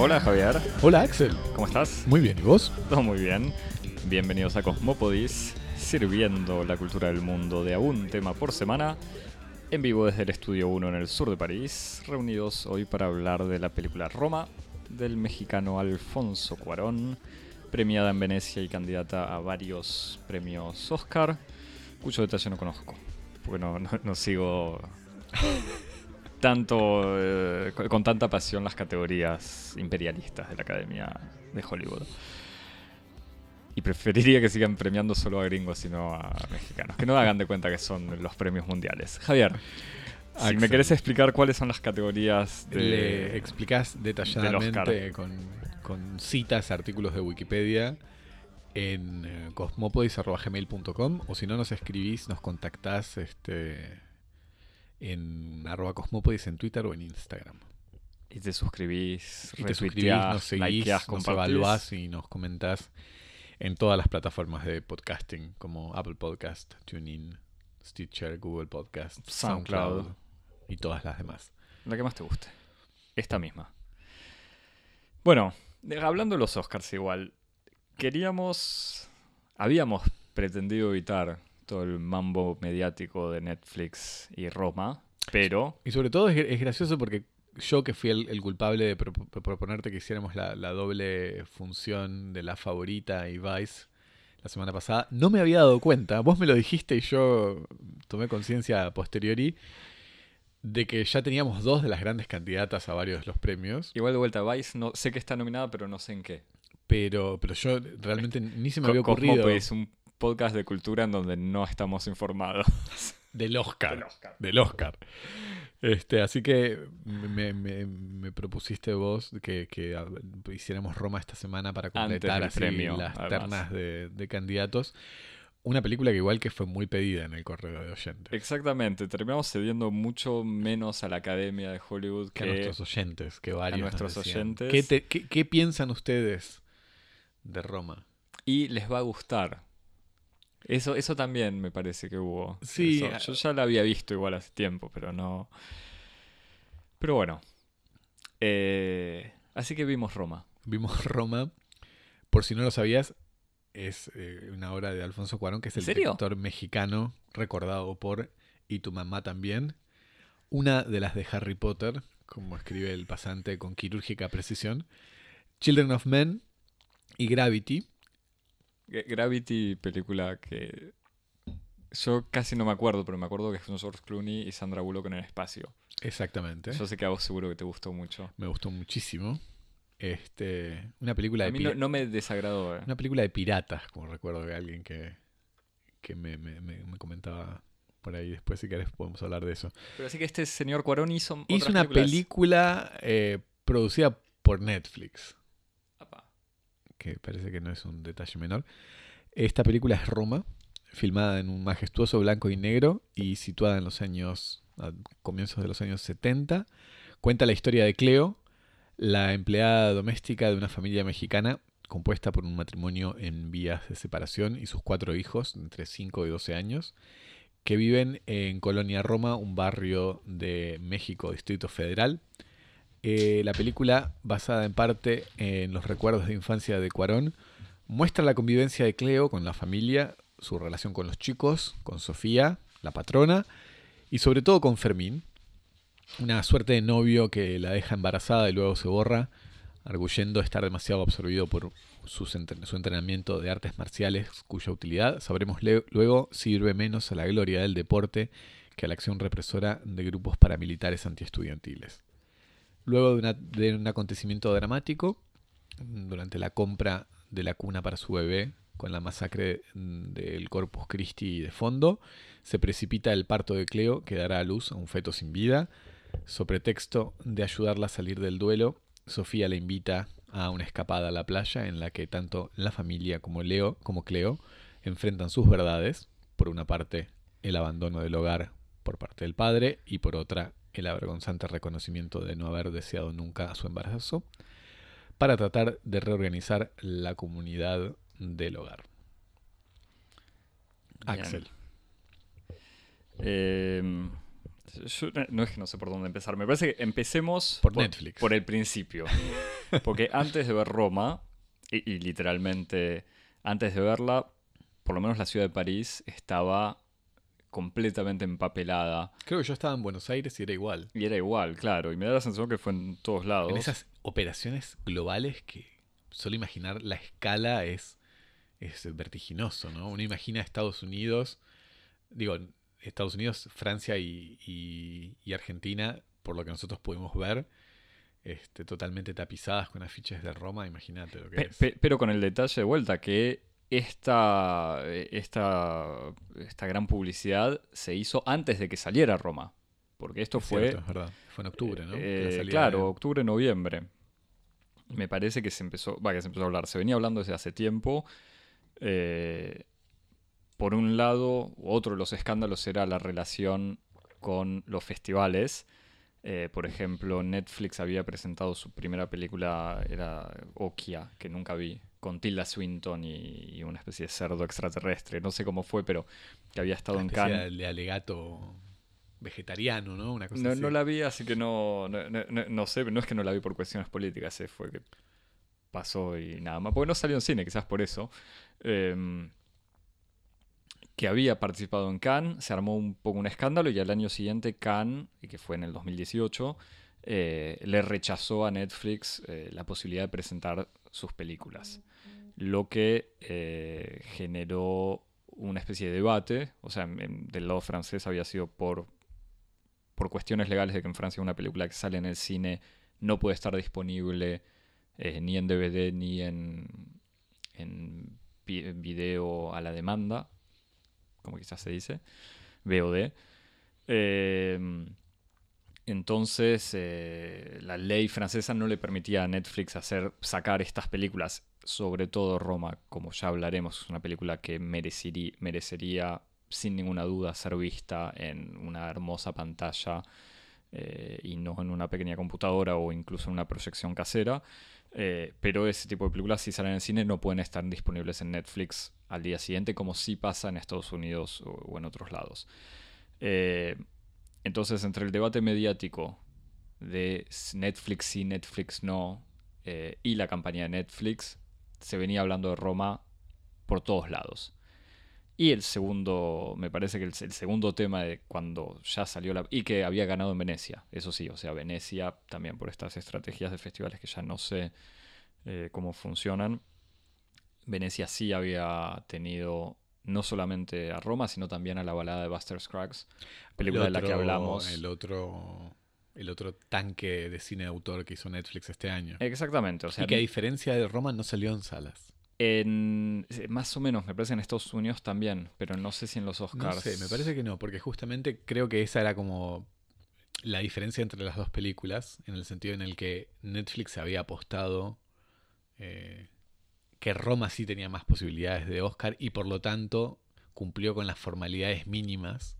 Hola Javier, Hola Axel, ¿cómo estás? muy bien, ¿y vos? Todo muy bien. Bienvenidos a Cosmopodis, sirviendo la cultura del mundo de a un tema por semana, en vivo desde el Estudio 1 en el sur de París, reunidos hoy para hablar de la película Roma, del mexicano Alfonso Cuarón, premiada en Venecia y candidata a varios premios Oscar, cuyo detalle no conozco, porque no, no- no sigo tanto eh, con, tanta pasión las categorías imperialistas de la Academia de Hollywood. Y preferiría que sigan premiando solo a gringos y no a mexicanos. Que no hagan de cuenta que son los premios mundiales. Javier, si me querés explicar cuáles son las categorías de... Le explicás detalladamente con, con citas, artículos de Wikipedia en eh, cosmopodis.gmail.com o si no nos escribís, nos contactás este, en arroba cosmopodis en Twitter o en Instagram. Y te suscribís, Y te suscribís, nos seguís, likeás, nos evaluás y nos comentás en todas las plataformas de podcasting como Apple Podcast, TuneIn, Stitcher, Google Podcast, SoundCloud. SoundCloud y todas las demás. La que más te guste. Esta misma. Bueno, hablando de los Oscars igual, queríamos... Habíamos pretendido evitar todo el mambo mediático de Netflix y Roma, pero... Y sobre todo es, es gracioso porque yo que fui el, el culpable de pro- pro- proponerte que hiciéramos la, la doble función de la favorita y Vice la semana pasada, no me había dado cuenta. Vos me lo dijiste y yo tomé conciencia a posteriori de que ya teníamos dos de las grandes candidatas a varios de los premios, Igual de vuelta, Vice, no, sé que está nominada, pero no sé en qué. pero, pero yo realmente ni se me había ocurrido Cosmopodis, un podcast de cultura en donde no estamos informados. del Oscar. Del Oscar. del Oscar. Este, así que me, me- me propusiste vos que, que a- hiciéramos Roma esta semana para completar así premio, las además. ternas de, de candidatos. Una película que igual que fue muy pedida en el correo de oyentes. Exactamente, terminamos cediendo mucho menos a la Academia de Hollywood Que a nuestros oyentes, que varios nos nuestros oyentes. ¿Qué, te- qué- qué piensan ustedes de Roma? Y les va a gustar. Eso, eso también me parece que hubo. Sí, Eso- yo ya la había visto igual hace tiempo, pero no. Pero bueno. Eh, así que vimos Roma. Vimos Roma. Por si no lo sabías, es eh, una obra de Alfonso Cuarón, que es ¿En el director mexicano recordado por Y tu mamá también. Una de las de Harry Potter, como escribe el pasante con quirúrgica precisión. Children of Men y Gravity. Gra- Gravity, película que. Yo casi no me acuerdo, pero me acuerdo que son George Clooney y Sandra Bullock en el espacio. Exactamente. Yo sé que a vos seguro que te gustó mucho. Me gustó muchísimo. Este, una película A de mí pi- no, no me desagradó. eh. Una película de piratas, como recuerdo de alguien que, que me, me- me- me comentaba por ahí. Después, si querés, podemos hablar de eso. Pero así que este señor Cuarón hizo. Hizo otras una películas. película eh, producida por Netflix. Que parece que no es un detalle menor. Esta película es Roma, filmada en un majestuoso blanco y negro y situada en los años, a comienzos de los años 70. Cuenta la historia de Cleo, la empleada doméstica de una familia mexicana compuesta por un matrimonio en vías de separación y sus cuatro hijos, entre 5 y 12 años, que viven en Colonia Roma, un barrio de México, Distrito Federal. Eh, la película, basada en parte en los recuerdos de infancia de Cuarón, muestra la convivencia de Cleo con la familia, su relación con los chicos, con Sofía, la patrona, y sobre todo con Fermín, una suerte de novio que la deja embarazada y luego se borra, arguyendo estar demasiado absorbido por su entrenamiento de artes marciales, cuya utilidad, sabremos luego, sirve menos a la gloria del deporte que a la acción represora de grupos paramilitares antiestudiantiles. Luego de, un acontecimiento dramático, durante la compra de la cuna para su bebé, con la masacre del Corpus Christi de fondo, se precipita el parto de Cleo, que dará a luz a un feto sin vida. Sobre texto de ayudarla a salir del duelo, Sofía le invita a una escapada a la playa en la que tanto la familia como Leo, como Cleo, enfrentan sus verdades. Por una parte, el abandono del hogar por parte del padre y por otra, el avergonzante reconocimiento de no haber deseado nunca su embarazo, para tratar de reorganizar la comunidad del hogar. Bien. Axel. Eh, yo no es que no sé por dónde empezar. Me parece que empecemos Por Netflix. Por el principio. Porque antes de ver Roma, y, y literalmente antes de verla, por lo menos la ciudad de París estaba completamente empapelada. Creo que yo estaba en Buenos Aires y era igual. Y era igual, claro. Y me da la sensación que fue en todos lados. En esas operaciones globales que solo imaginar la escala es, es vertiginoso, ¿no? Uno imagina Estados Unidos, digo, Estados Unidos, Francia y, y- y Argentina, por lo que nosotros pudimos ver, este, totalmente tapizadas con afiches de Roma, imagínate lo que Pe- es. pe- pero con el detalle de vuelta que esta, esta, esta gran publicidad se hizo antes de que saliera Roma. Porque esto Es fue... cierto, es verdad. Fue en octubre, ¿no? eh, claro, de- octubre, noviembre. Me parece que se empezó, va, que se empezó a hablar. Se venía hablando desde hace tiempo. Eh, por un lado, otro de los escándalos era la relación con los festivales. Eh, por ejemplo, Netflix había presentado su primera película, era Okia, que nunca vi, con Tilda Swinton y, y una especie de cerdo extraterrestre. No sé cómo fue, pero que había estado una en Cannes. de alegato vegetariano, ¿no? Una cosa No, así. no la vi, así que no, no, no- no- sé, no es que no la vi por cuestiones políticas, eh, fue que pasó y nada más. Porque no salió en cine, quizás por eso. Em, que había participado en Cannes, se armó un poco un escándalo y al año siguiente Cannes, que fue en el 2018, eh, le rechazó a Netflix eh, la posibilidad de presentar sus películas. Lo que eh, generó una especie de debate, o sea, del lado francés había sido por, por cuestiones legales de que en Francia una película que sale en el cine no puede estar disponible eh, ni en DVD ni en, en video a la demanda, como quizás se dice, VOD. Eh, entonces, eh, la ley francesa no le permitía a Netflix hacer sacar estas películas, sobre todo Roma, como ya hablaremos, es una película que merecería, sin ninguna duda ser vista en una hermosa pantalla eh, y no en una pequeña computadora o incluso en una proyección casera. Eh, pero ese tipo de películas, si salen en cine, no pueden estar disponibles en Netflix al día siguiente, como sí pasa en Estados Unidos o, en otros lados. Entonces, entre el debate mediático de Netflix sí, Netflix no, eh, y la campaña de Netflix, se venía hablando de Roma por todos lados. Y el segundo, me parece que el, el segundo tema de cuando ya salió la... Y que había ganado en Venecia, eso sí, o sea, Venecia también por estas estrategias de festivales que ya no sé eh, cómo funcionan. Venecia sí había tenido no solamente a Roma, sino también a la balada de Buster Scruggs, película El de la que otro- hablamos. El otro, el otro tanque de cine de autor que hizo Netflix este año. Exactamente, o sea, y que a diferencia de Roma no salió en salas. en, más o menos, me parece en Estados Unidos también, pero no sé si en los No Oscars. sé, me parece que no, porque justamente creo que esa era como la diferencia entre las dos películas, en el sentido en el que Netflix había apostado eh, que Roma sí tenía más posibilidades de Oscar y por lo tanto cumplió con las formalidades mínimas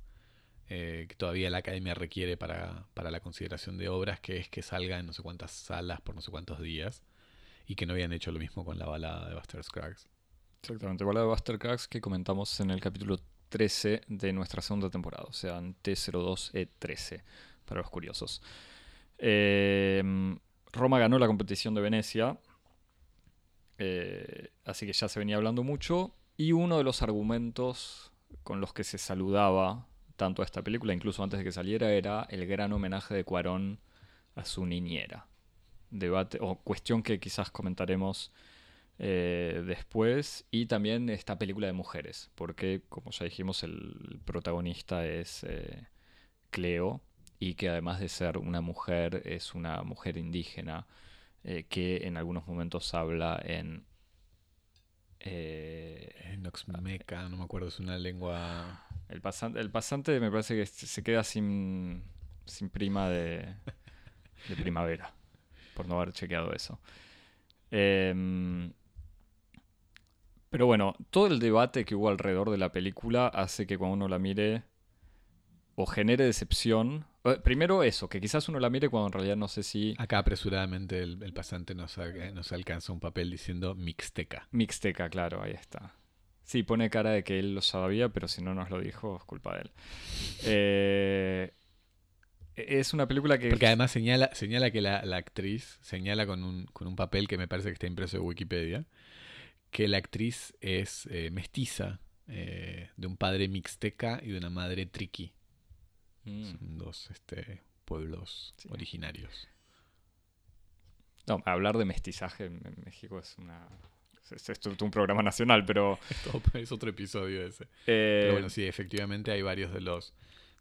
eh, que todavía la academia requiere para, para la consideración de obras, que es que salga en no sé cuántas salas por no sé cuántos días, y que no habían hecho lo mismo con la balada de Buster Scruggs. Exactamente, balada de Buster Scruggs que comentamos en el capítulo 13 de nuestra segunda temporada, o sea, en T02E13, para los curiosos. Eh, Roma ganó la competición de Venecia, eh, así que ya se venía hablando mucho, y uno de los argumentos con los que se saludaba tanto a esta película, incluso antes de que saliera, era el gran homenaje de Cuarón a su niñera. Debate, o cuestión que quizás comentaremos eh, después, y también esta película de mujeres, porque como ya dijimos, el protagonista es eh, Cleo, y que además de ser una mujer, es una mujer indígena eh, que en algunos momentos habla en... eh, Eh, Noxmeca, no me acuerdo, es una lengua... el, pasante, el pasante me parece que se se queda sin, sin prima de, de primavera, por no haber chequeado eso. Em, pero bueno, todo el debate que hubo alrededor de la película hace que cuando uno la mire o genere decepción. Eh, Primero eso, que quizás uno la mire cuando en realidad no sé si... Acá apresuradamente el, el pasante nos, a- nos alcanza un papel diciendo mixteca. Mixteca, claro, ahí está. Sí, pone cara de que él lo sabía, pero si no nos lo dijo, es culpa de él. Eh, es una película que... Porque además señala, señala que la, la actriz, señala con un, con un papel que me parece que está impreso en Wikipedia, que la actriz es eh, mestiza, eh, de un padre mixteca y de una madre triqui. Mm. Son dos este, pueblos Sí. originarios. No, hablar de mestizaje en México es una... Es, es un programa nacional, pero... Es otro episodio ese. eh, Pero bueno, sí, efectivamente hay varios de los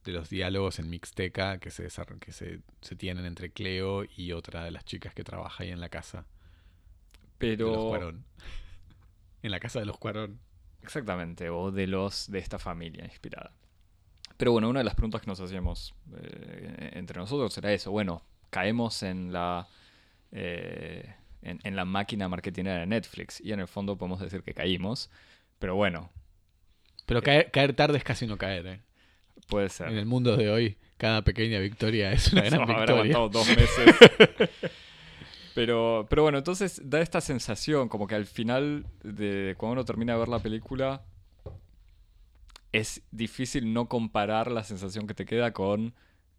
de los diálogos en Mixteca que se que se, se tienen entre Cleo y otra de las chicas que trabaja ahí en la casa de los pero... Cuarón. En la casa de los Cuarón. Exactamente, o de los de esta familia inspirada. Pero bueno, una de las preguntas que nos hacíamos eh, entre nosotros era eso. Bueno, caemos en la eh, en, en la máquina marketinera de Netflix y en el fondo podemos decir que caímos. Pero bueno, Pero caer, caer tarde es casi no caer, ¿eh? puede ser. En el mundo de hoy, cada pequeña victoria es una gran haber victoria. aguantado dos meses. pero, pero bueno, entonces da esta sensación como que al final de cuando uno termina de ver la película es difícil no comparar la sensación que te queda con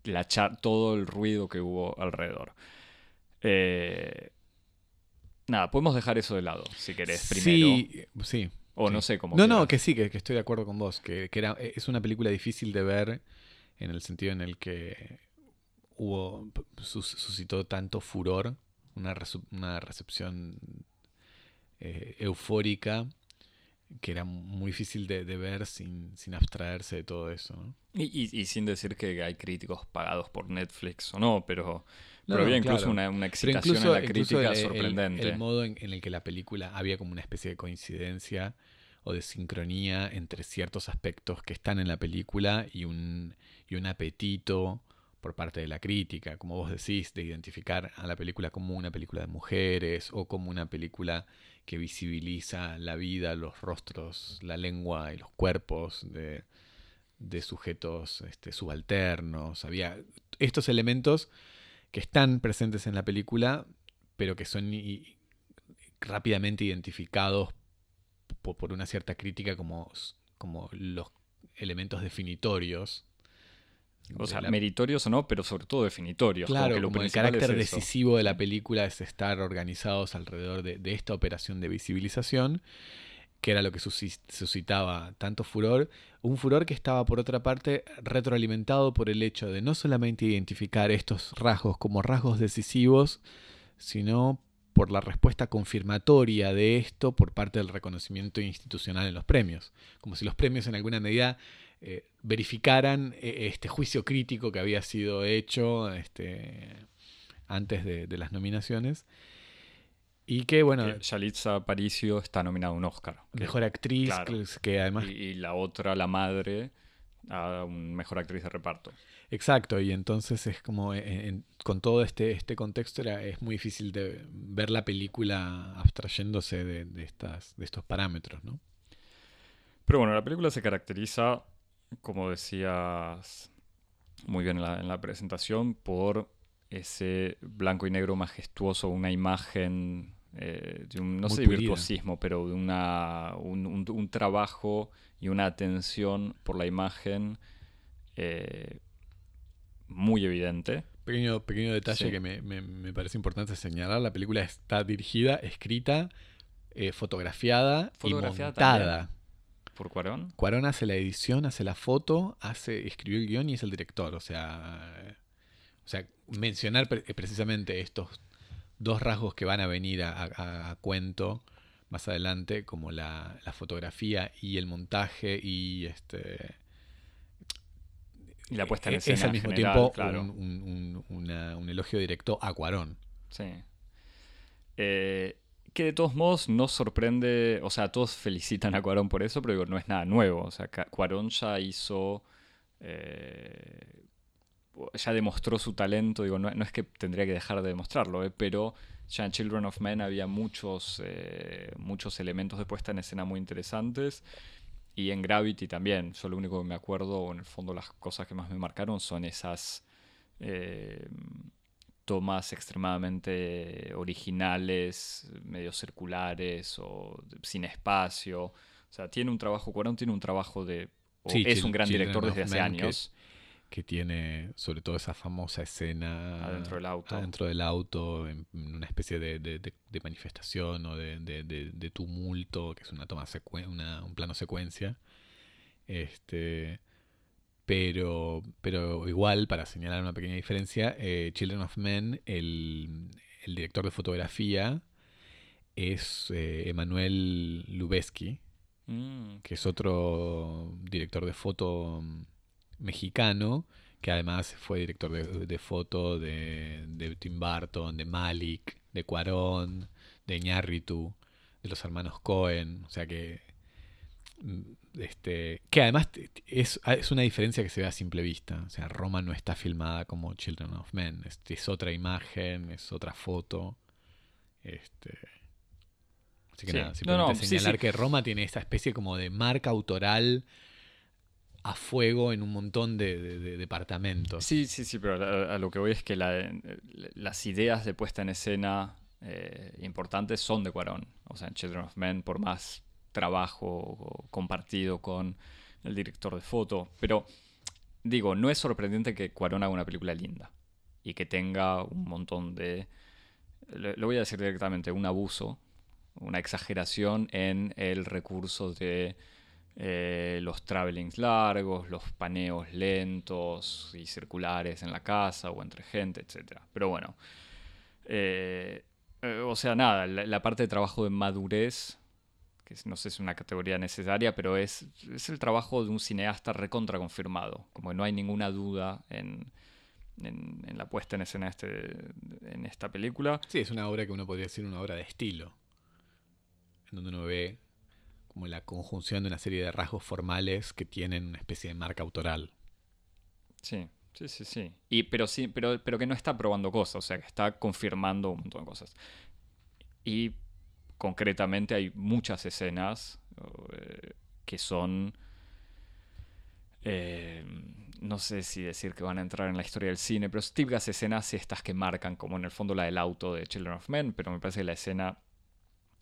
la todo el ruido que hubo alrededor. Eh, nada, podemos dejar eso de lado, si querés, primero. Sí, sí. o sí. no sé cómo. No, no, que sí, que, que estoy de acuerdo con vos. Que, que era, es una película difícil de ver en el sentido en el que hubo sus- suscitó tanto furor, una, una recepción eh, eufórica que era muy difícil de, de ver sin, sin abstraerse de todo eso. ¿no? Y, y- y sin decir que hay críticos pagados por Netflix o no, pero, No, pero había incluso claro. una, una excitación incluso, en la crítica el- el- sorprendente. El, modo en, en el que la película había como una especie de coincidencia o de sincronía entre ciertos aspectos que están en la película y un, y un apetito por parte de la crítica, como vos decís, de identificar a la película como una película de mujeres o como una película que visibiliza la vida, los rostros, la lengua y los cuerpos de, de sujetos este, subalternos. Había estos elementos que están presentes en la película, pero que son rápidamente identificados po- por una cierta crítica como, como los elementos definitorios. O sea, la- meritorios o no, pero sobre todo definitorios. como Claro, que lo como el es carácter decisivo de la película es estar organizados alrededor de, de esta operación de visibilización, que era lo que suscitaba tanto furor. Un furor que estaba, por otra parte, retroalimentado por el hecho de no solamente identificar estos rasgos como rasgos decisivos, sino por la respuesta confirmatoria de esto por parte del reconocimiento institucional en los premios. Como si los premios en alguna medida eh, verificaran eh, este juicio crítico que había sido hecho este, antes de, de las nominaciones. Y que, bueno, Que Yalitza Aparicio está nominada a un Oscar. que- mejor actriz, claro. que, que además... y, y la otra, la madre, a un mejor actriz de reparto. Exacto, y entonces es como, en- en- con todo este, este contexto, era, es muy difícil de ver la película abstrayéndose de, de estas, de estos parámetros, ¿no? Pero bueno, la película se caracteriza, como decías muy bien en la, en la presentación, por ese blanco y negro majestuoso, una imagen eh, de un, no Muy sé de pulida. virtuosismo, pero de una, un, un- un trabajo y una atención por la imagen eh, muy evidente. Pequeño, pequeño detalle Sí. que me, me- me parece importante señalar, la película está dirigida, escrita, eh, fotografiada, Fotografiada y montada. Por Cuarón. Cuarón hace la edición, hace la foto, hace, escribió el guion y es el director. O sea, o sea mencionar pre- precisamente estos dos rasgos que van a venir a, a- a cuento más adelante, como la, la fotografía y el montaje y este Y la puesta en es, escena es al mismo general, tiempo claro. un, un- un- una- un elogio directo a Cuarón. Sí. Eh, que de todos modos no sorprende, o sea, todos felicitan a Cuarón por eso, pero digo, no es nada nuevo. O sea, Cuarón ya hizo, eh, ya demostró su talento, digo, no, no es que tendría que dejar de demostrarlo, eh, pero ya en Children of Men había muchos, eh, muchos elementos de puesta en escena muy interesantes. Y en Gravity también. Yo lo único que me acuerdo, o en el fondo las cosas que más me marcaron son esas eh, tomas extremadamente originales, medio circulares o sin espacio. O sea, tiene un trabajo, Cuarón tiene un trabajo de... o Sí, es un gran director desde hace que años. que tiene sobre todo esa famosa escena Adentro del auto. adentro del auto, en una especie de, de- de- de manifestación o de, tumulto, que es una toma una- un plano secuencia. Este, pero, pero igual, para señalar una pequeña diferencia, eh, Children of Men, el, el director de fotografía es eh, Emanuel Lubezki, Mm, que es otro director de foto mexicano, que además fue director de, de foto de, de Tim Burton, de Malik, de Cuarón, de Iñárritu, de los hermanos Cohen, o sea que este que además t- t- es, es una diferencia que se ve a simple vista, o sea, Roma no está filmada como Children of Men, es, es otra imagen, es otra foto. Este Así que Sí. nada, simplemente no, señalar sí. que Roma tiene esta especie como de marca autoral a fuego en un montón de, de- de departamentos. Sí, sí, sí, pero a, a lo que voy es que la- las ideas de puesta en escena eh, importantes son de Cuarón. O sea, en Children of Men, por más trabajo compartido con el director de foto. Pero, digo, no es sorprendente que Cuarón haga una película linda y que tenga un montón de. Lo, voy a decir directamente, un abuso, una exageración en el recurso de eh, los travelings largos, los paneos lentos y circulares en la casa o entre gente, etc. Pero bueno, eh, eh, o sea, nada, la parte de trabajo de madurez, que no sé si es una categoría necesaria, pero es, es el trabajo de un cineasta recontra confirmado. Como que no hay ninguna duda en, en- en la puesta en escena este, en esta película. Sí, es una obra que uno podría decir una obra de estilo, en donde uno ve como la conjunción de una serie de rasgos formales que tienen una especie de marca autoral. Sí, sí, sí, sí. Y, pero sí, pero, pero que no está probando cosas, o sea, que está confirmando un montón de cosas. Y concretamente hay muchas escenas eh, que son. eh, no sé si decir que van a entrar en la historia del cine, pero típicas escenas estas que marcan, como en el fondo la del auto de Children of Men, pero me parece que la escena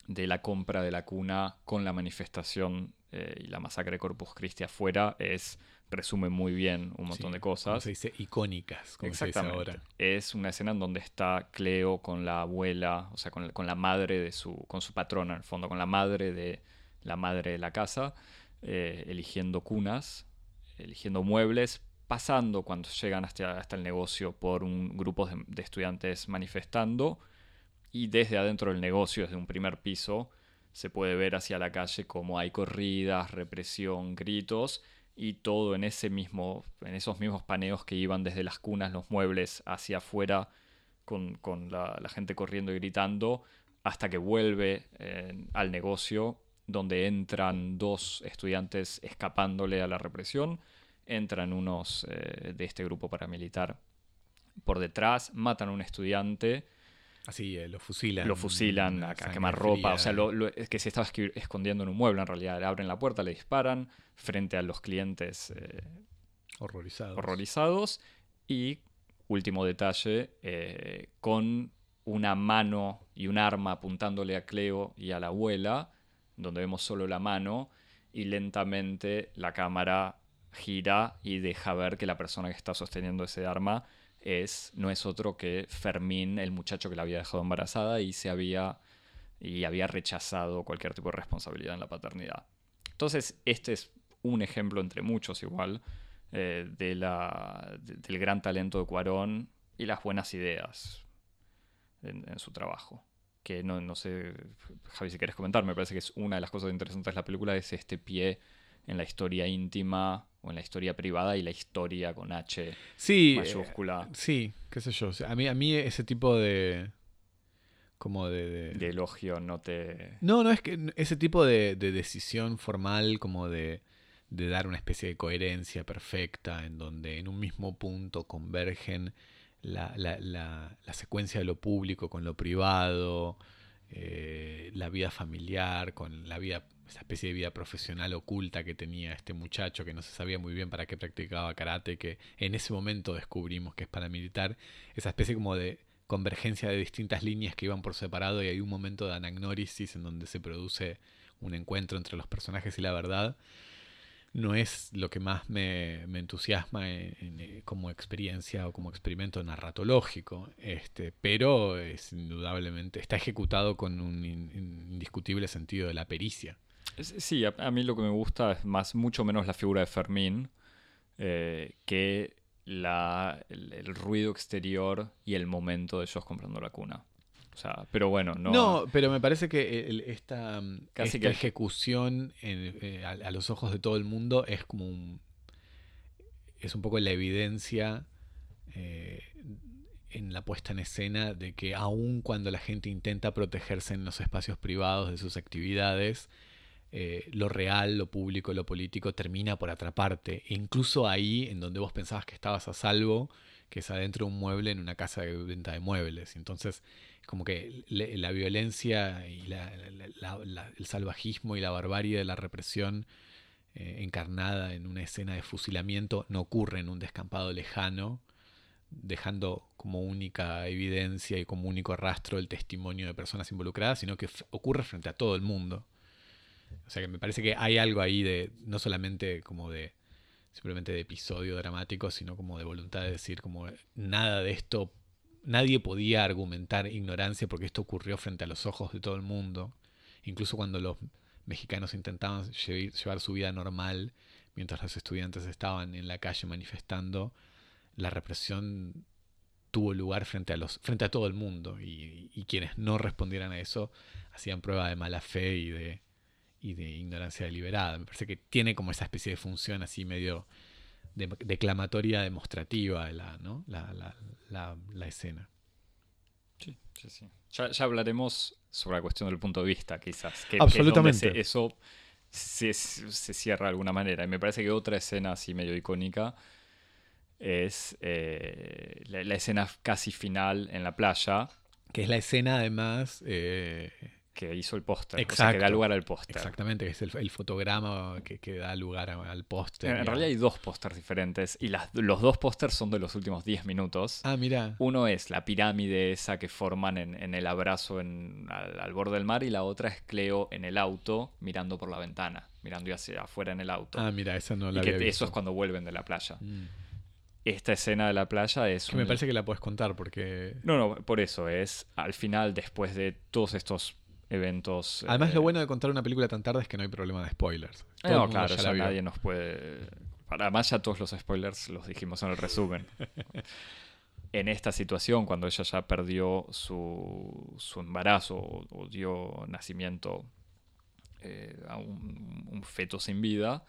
de la compra de la cuna con la manifestación eh, y la masacre de Corpus Christi afuera es resume muy bien un montón Sí, de como cosas. se dice icónicas, como se dice Exactamente. ahora. Es una escena en donde está Cleo con la abuela, o sea, con, con la madre de su, con su patrona, en el fondo, con la madre de la madre de la casa, eh, eligiendo cunas, eligiendo muebles, pasando cuando llegan hasta, hasta el negocio por un grupo de, de estudiantes manifestando y desde adentro del negocio, desde un primer piso, se puede ver hacia la calle como hay corridas, represión, gritos y todo en ese mismo, en esos mismos paneos que iban desde las cunas, los muebles hacia afuera, con, la, gente corriendo y gritando, hasta que vuelve al negocio, donde entran dos estudiantes escapándole a la represión, entran unos eh, de este grupo paramilitar por detrás, matan a un estudiante, Así, eh, lo fusilan. lo fusilan a, quemar ropa, o sea, lo- lo- es que se estaba escondiendo en un mueble en realidad, le abren la puerta, le disparan frente a los clientes eh, Horrorizados. horrorizados y, último detalle, eh, con una mano y un arma apuntándole a Cleo y a la abuela, donde vemos solo la mano y lentamente la cámara gira y deja ver que la persona que está sosteniendo ese arma es no es otro que Fermín, el muchacho que la había dejado embarazada y se había y había rechazado cualquier tipo de responsabilidad en la paternidad. Entonces, este es un ejemplo entre muchos igual eh, de la, de- del gran talento de Cuarón y las buenas ideas en, en su trabajo. Que no, no sé, Javi, si quieres comentar, me parece que es una de las cosas interesantes de la película, es este pie en la historia íntima o en la historia privada y la historia con H Sí, eh, mayúscula sí, qué sé yo. a, mí, a mí ese tipo de... Como de... de- de elogio no te... No, no, es que ese tipo de, de decisión formal como de, de dar una especie de coherencia perfecta en donde en un mismo punto convergen la, la- la- la secuencia de lo público con lo privado, eh, la vida familiar con la vida, esa especie de vida profesional oculta que tenía este muchacho que no se sabía muy bien para qué practicaba karate, que en ese momento descubrimos que es paramilitar, esa especie como de convergencia de distintas líneas que iban por separado y hay un momento de anagnórisis en donde se produce un encuentro entre los personajes y la verdad. no es lo que más me, entusiasma eh, como experiencia o como experimento narratológico, este, pero es indudablemente está ejecutado con un indiscutible sentido de la pericia. Sí, a, mí lo que me gusta es más, mucho menos la figura de Fermín eh, que la, el, ruido exterior y el momento de ellos comprando la cuna. O sea, pero bueno, no. No, pero me parece que esta, Casi que... ejecución eh, a, los ojos de todo el mundo es como un. Es un poco la evidencia eh, en la puesta en escena de que, aun cuando la gente intenta protegerse en los espacios privados de sus actividades, eh, lo real, lo público, lo político termina por atraparte. E incluso ahí, en donde vos pensabas que estabas a salvo, que es adentro de un mueble en una casa de venta de muebles. Entonces, como que la violencia y el salvajismo y la barbarie de la represión eh, encarnada en una escena de fusilamiento no ocurre en un descampado lejano, dejando como única evidencia y como único rastro el testimonio de personas involucradas, sino que ocurre frente a todo el mundo. O sea que me parece que hay algo ahí de, no solamente como de, simplemente de episodio dramático, sino como de voluntad de decir como nada de esto, nadie podía argumentar ignorancia porque esto ocurrió frente a los ojos de todo el mundo. Incluso cuando los mexicanos intentaban llevar su vida normal, mientras los estudiantes estaban en la calle manifestando, la represión tuvo lugar frente a los frente a todo el mundo y, y, quienes no respondieran a eso hacían prueba de mala fe y de y de ignorancia deliberada. Me parece que tiene como esa especie de función así medio declamatoria demostrativa de la, ¿no? la, la, la, escena. Sí, sí, sí. Ya, ya, hablaremos sobre la cuestión del punto de vista, quizás. Que, Absolutamente. eso se, se, cierra de alguna manera. Y me parece que otra escena así medio icónica es eh, la, escena casi final en la playa. Que es la escena además... Eh, que hizo el póster, o sea, que da lugar al póster. Exactamente, que es el, fotograma que, que, da lugar al póster. En, realidad hay dos pósters diferentes y las, los dos pósters son de los últimos 10 minutos. Ah, mira. Uno es la pirámide esa que forman en, en el abrazo en, al, borde del mar y la otra es Cleo en el auto mirando por la ventana, mirando hacia afuera en el auto. Ah, mira, esa no la y que Eso es cuando vuelven de la playa. Mm. Esta escena de la playa es... Que me parece que la puedes contar porque... No, no, por eso es al final, después de todos estos eventos. Además, lo eh, bueno de contar una película tan tarde es que no hay problema de spoilers. no, claro, ya, nadie nos puede. Además, ya todos los spoilers los dijimos en el resumen. en esta situación, cuando ella ya perdió su, su embarazo o, dio nacimiento eh, a un, feto sin vida,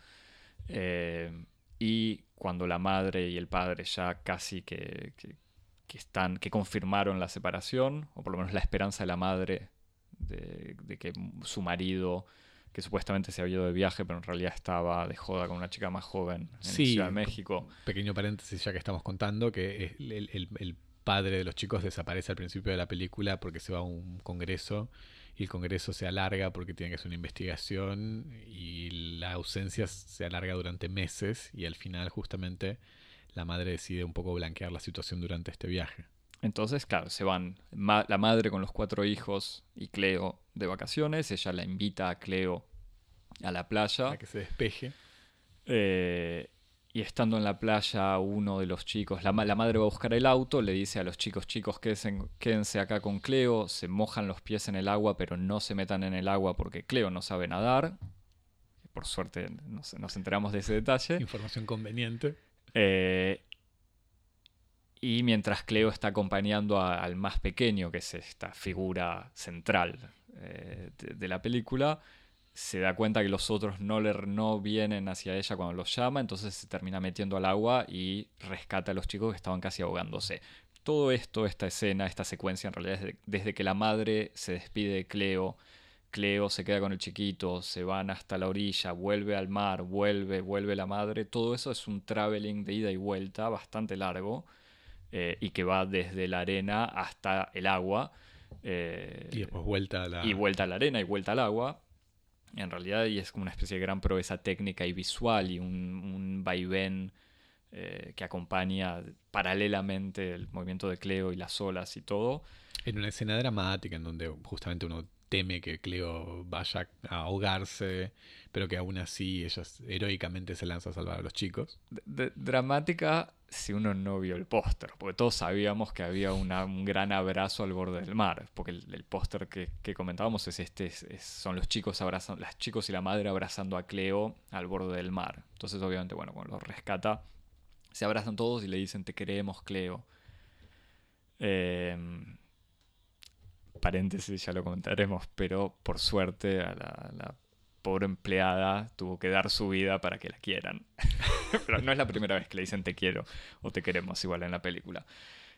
eh, y cuando la madre y el padre ya casi que, que, están, que confirmaron la separación, o por lo menos la esperanza de la madre de, que su marido, que supuestamente se había ido de viaje, pero en realidad estaba de joda con una chica más joven en Ciudad de México. Pequeño paréntesis ya que estamos contando, que el, padre de los chicos desaparece al principio de la película porque se va a un congreso y el congreso se alarga porque tiene que hacer una investigación y la ausencia se alarga durante meses y al final justamente la madre decide un poco blanquear la situación durante este viaje. Entonces, claro, se van la madre con los cuatro hijos y Cleo de vacaciones. Ella la invita a Cleo a la playa. A que se despeje. Eh, y estando en la playa, uno de los chicos, la, madre va a buscar el auto, le dice a los chicos, chicos, quédense, quédense, acá con Cleo, se mojan los pies en el agua, pero no se metan en el agua porque Cleo no sabe nadar. Por suerte nos, nos enteramos de ese detalle. Información conveniente. Eh, y mientras Cleo está acompañando al más pequeño, que es esta figura central eh, de, la película, se da cuenta que los otros no, le, no vienen hacia ella cuando los llama, entonces se termina metiendo al agua y rescata a los chicos que estaban casi ahogándose. Todo esto, esta escena, esta secuencia, en realidad, desde, desde que la madre se despide de Cleo, Cleo se queda con el chiquito, se van hasta la orilla, vuelve al mar, vuelve, vuelve la madre, todo eso es un traveling de ida y vuelta bastante largo eh, y que va desde la arena hasta el agua. Eh, y después vuelta a la... Y vuelta a la arena y vuelta al agua. En realidad, y es como una especie de gran proeza técnica y visual y un, vaivén eh, que acompaña paralelamente el movimiento de Cleo y las olas y todo. En una escena dramática en donde justamente uno teme que Cleo vaya a ahogarse, pero que aún así ella heroicamente se lanza a salvar a los chicos. dramática si uno no vio el póster, porque todos sabíamos que había un gran abrazo al borde del mar, porque el, póster que, comentábamos es este, son los chicos abrazando, las chicos y la madre abrazando a Cleo al borde del mar. Entonces obviamente, bueno, cuando lo rescata, se abrazan todos y le dicen te queremos, Cleo. Em, paréntesis, ya lo comentaremos, pero por suerte a la, pobre empleada tuvo que dar su vida para que la quieran. pero no es la primera vez que le dicen te quiero o te queremos igual en la película.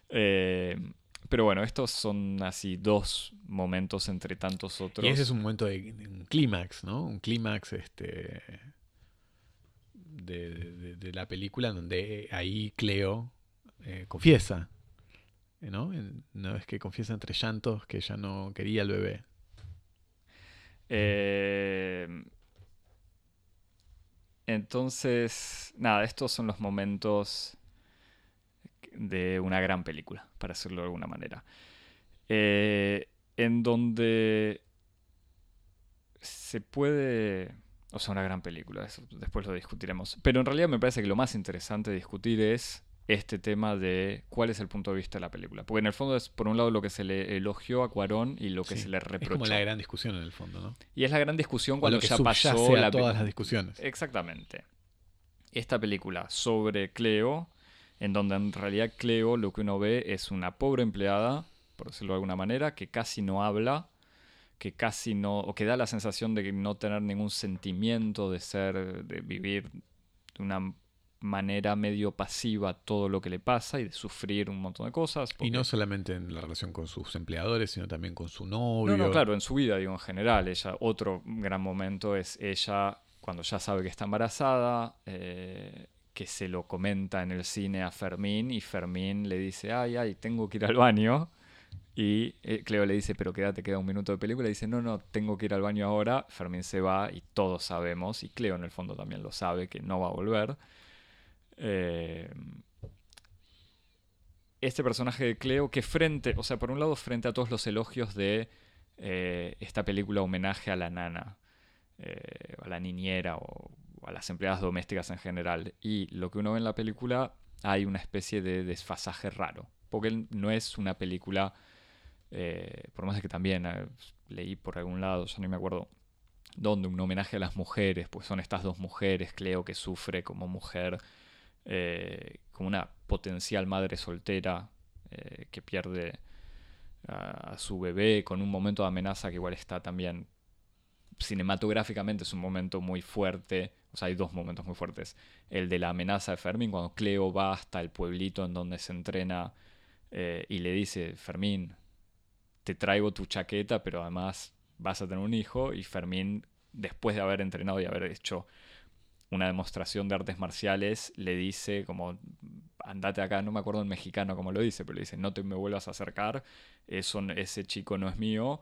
Em, pero bueno, estos son así dos momentos entre tantos otros. Y ese es un momento de, un clímax, ¿no? Un clímax este, de, la película donde ahí Cleo eh, confiesa ¿no? Una vez que confiesa entre llantos que ya no quería el bebé. Eh, entonces, nada, estos son los momentos de una gran película, para decirlo de alguna manera. Eh, en donde se puede... O sea, una gran película, después lo discutiremos. Pero en realidad me parece que lo más interesante de discutir es este tema de cuál es el punto de vista de la película. Porque en el fondo es, por un lado, lo que se le elogió a Cuarón y lo que se le reprochó. Es como la gran discusión en el fondo, ¿no? Y es la gran discusión cuando ya pasó la todas las discusiones. Exactamente. Esta película sobre Cleo, en donde en realidad Cleo lo que uno ve es una pobre empleada, por decirlo de alguna manera, que casi no habla, que casi no, o que da la sensación de no tener ningún sentimiento de ser, de vivir de una manera medio pasiva todo lo que le pasa y de sufrir un montón de cosas. Y no solamente en la relación con sus empleadores, sino también con su novio. No, no, claro, en su vida, digo, en general. Ella, otro gran momento es ella cuando ya sabe que está embarazada, eh, que se lo comenta en el cine a Fermín y Fermín le dice, ay, ay, tengo que ir al baño. Y eh, Cleo le dice, pero quédate, queda un minuto de película. Y dice, no, no, tengo que ir al baño ahora. Fermín se va y todos sabemos, y Cleo en el fondo también lo sabe, que no va a volver. Eh, este personaje de Cleo que frente, o sea, por un lado frente a todos los elogios de eh, esta película homenaje a la nana, eh, a la niñera o, a las empleadas domésticas en general. Y lo que uno ve en la película hay una especie de desfasaje raro, porque no es una película, por más de que también leí por algún lado, ya no me acuerdo, donde un homenaje a las mujeres, pues son estas dos mujeres, Cleo que sufre como mujer eh, como una potencial madre soltera eh, que pierde a, su bebé con un momento de amenaza que igual está también cinematográficamente es un momento muy fuerte, o sea, hay dos momentos muy fuertes. El de la amenaza de Fermín, cuando Cleo va hasta el pueblito en donde se entrena eh, y le dice, Fermín, te traigo tu chaqueta, pero además vas a tener un hijo, y Fermín, después de haber entrenado y haber hecho una demostración de artes marciales, le dice como, andate acá, no me acuerdo en mexicano cómo lo dice, pero le dice, no te me vuelvas a acercar, eso, ese chico no es mío,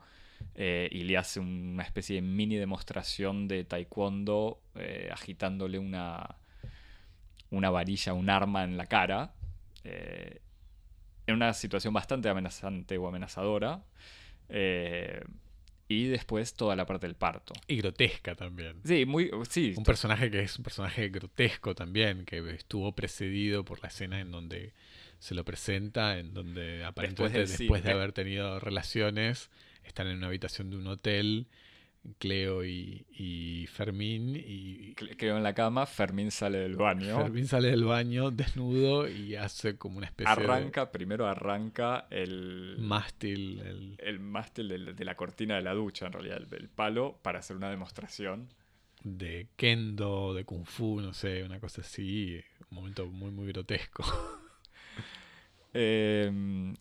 eh, y le hace una especie de mini demostración de taekwondo eh, agitándole una, una varilla, un arma en la cara, eh, en una situación bastante amenazante o amenazadora. Y después toda la parte del parto. Y grotesca también. Sí, muy. Sí. Un personaje que es un personaje grotesco también, que estuvo precedido por la escena en donde se lo presenta, en donde aparentemente después de haber tenido relaciones, están en una habitación de un hotel Cleo y, Fermín. Y Cleo en la cama, Fermín sale del baño. Fermín sale del baño desnudo y hace como una especie arranca, primero arranca el... Mástil. El, mástil de, la cortina de la ducha, en realidad, el, palo, para hacer una demostración. De kendo, de kung fu, no sé, una cosa así. Un momento muy, muy grotesco. eh,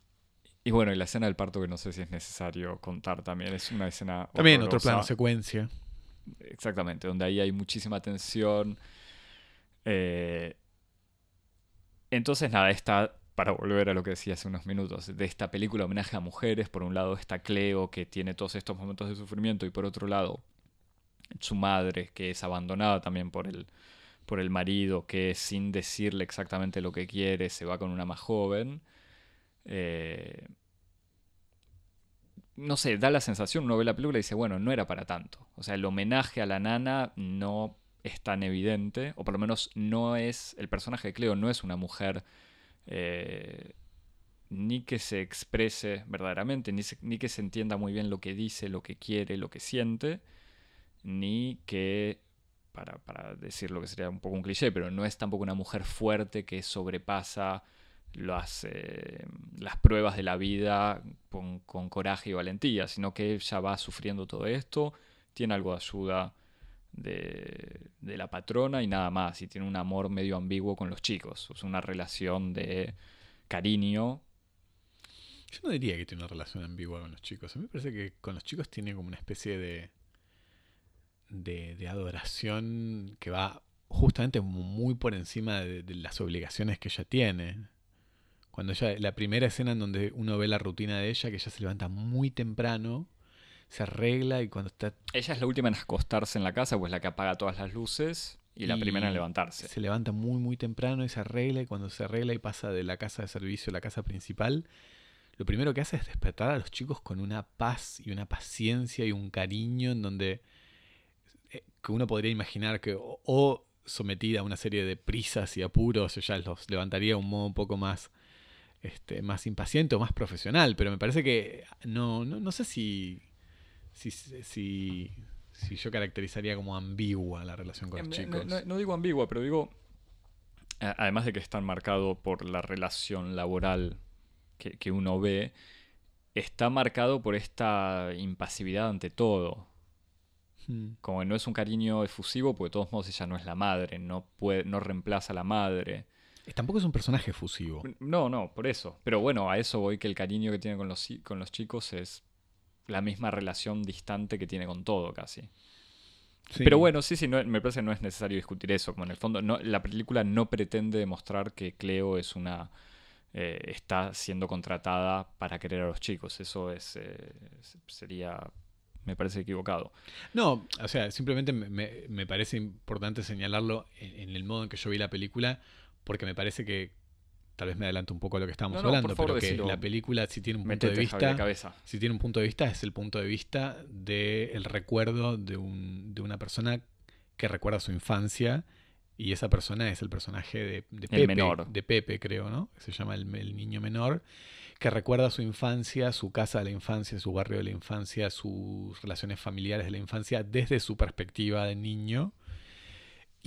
y bueno, y la escena del parto que no sé si es necesario contar también, es una escena... También otro plano secuencia. Exactamente, donde ahí hay muchísima tensión. Eh, entonces, nada, está, para volver a lo que decía hace unos minutos, de esta película homenaje a mujeres, por un lado está Cleo, que tiene todos estos momentos de sufrimiento, y por otro lado, su madre, que es abandonada también por el, por el marido, que sin decirle exactamente lo que quiere, se va con una más joven. Eh, no sé, da la sensación, uno ve la película y dice, bueno, no era para tanto. O sea, el homenaje a la nana no es tan evidente, o por lo menos no es, el personaje de Cleo no es una mujer eh, ni que se exprese verdaderamente, ni, ni que se entienda muy bien lo que dice, lo que quiere, lo que siente, ni que, para, para decir lo que sería un poco un cliché, pero no es tampoco una mujer fuerte que sobrepasa las, eh, las pruebas de la vida con, coraje y valentía, sino que ella va sufriendo todo esto, tiene algo de ayuda de, de, la patrona y nada más, y tiene un amor medio ambiguo con los chicos, es una relación de cariño. Yo no diría que tiene una relación ambigua con los chicos, a mí me parece que con los chicos tiene como una especie de, de, adoración que va justamente muy por encima de, de las obligaciones que ella tiene cuando ella, la primera escena en donde uno ve la rutina de ella, que ella se levanta muy temprano, se arregla y cuando está... Ella es la última en acostarse en la casa, pues la que apaga todas las luces y, la primera en levantarse. Se levanta muy, muy temprano y se arregla y cuando se arregla y pasa de la casa de servicio a la casa principal, lo primero que hace es despertar a los chicos con una paz y una paciencia y un cariño en donde eh, que uno podría imaginar que o, sometida a una serie de prisas y apuros, ella los levantaría de un modo un poco más este, más impaciente o más profesional, pero me parece que no, no, sé si, si, si, yo caracterizaría como ambigua la relación con los em, chicos. No, digo ambigua, pero digo, además de que está marcado por la relación laboral que, uno ve, está marcado por esta impasividad ante todo. Hmm. Como que no es un cariño efusivo, porque de todos modos ella no es la madre, no, puede, no reemplaza a la madre. Tampoco es un personaje efusivo. No, no, por eso. Pero bueno, a eso voy que el cariño que tiene con los, con los chicos es la misma relación distante que tiene con todo casi. Pero bueno, sí, sí, no, me parece que no es necesario discutir eso. Como en el fondo, no, la película no pretende demostrar que Cleo es una. Eh, está siendo contratada para querer a los chicos. Eso es eh, sería. Me parece equivocado. No, o sea, simplemente me, parece importante señalarlo en, el modo en que yo vi la película porque me parece que tal vez me adelanto un poco a lo que estábamos hablando, pero que la película si tiene un punto de vista, si tiene un punto de vista es el punto de vista del recuerdo de, un, de una persona que recuerda su infancia y esa persona es el personaje de, Pepe, menor. de Pepe creo, ¿no? Se llama el, el, niño menor que recuerda su infancia, su casa de la infancia, su barrio de la infancia, sus relaciones familiares de la infancia desde su perspectiva de niño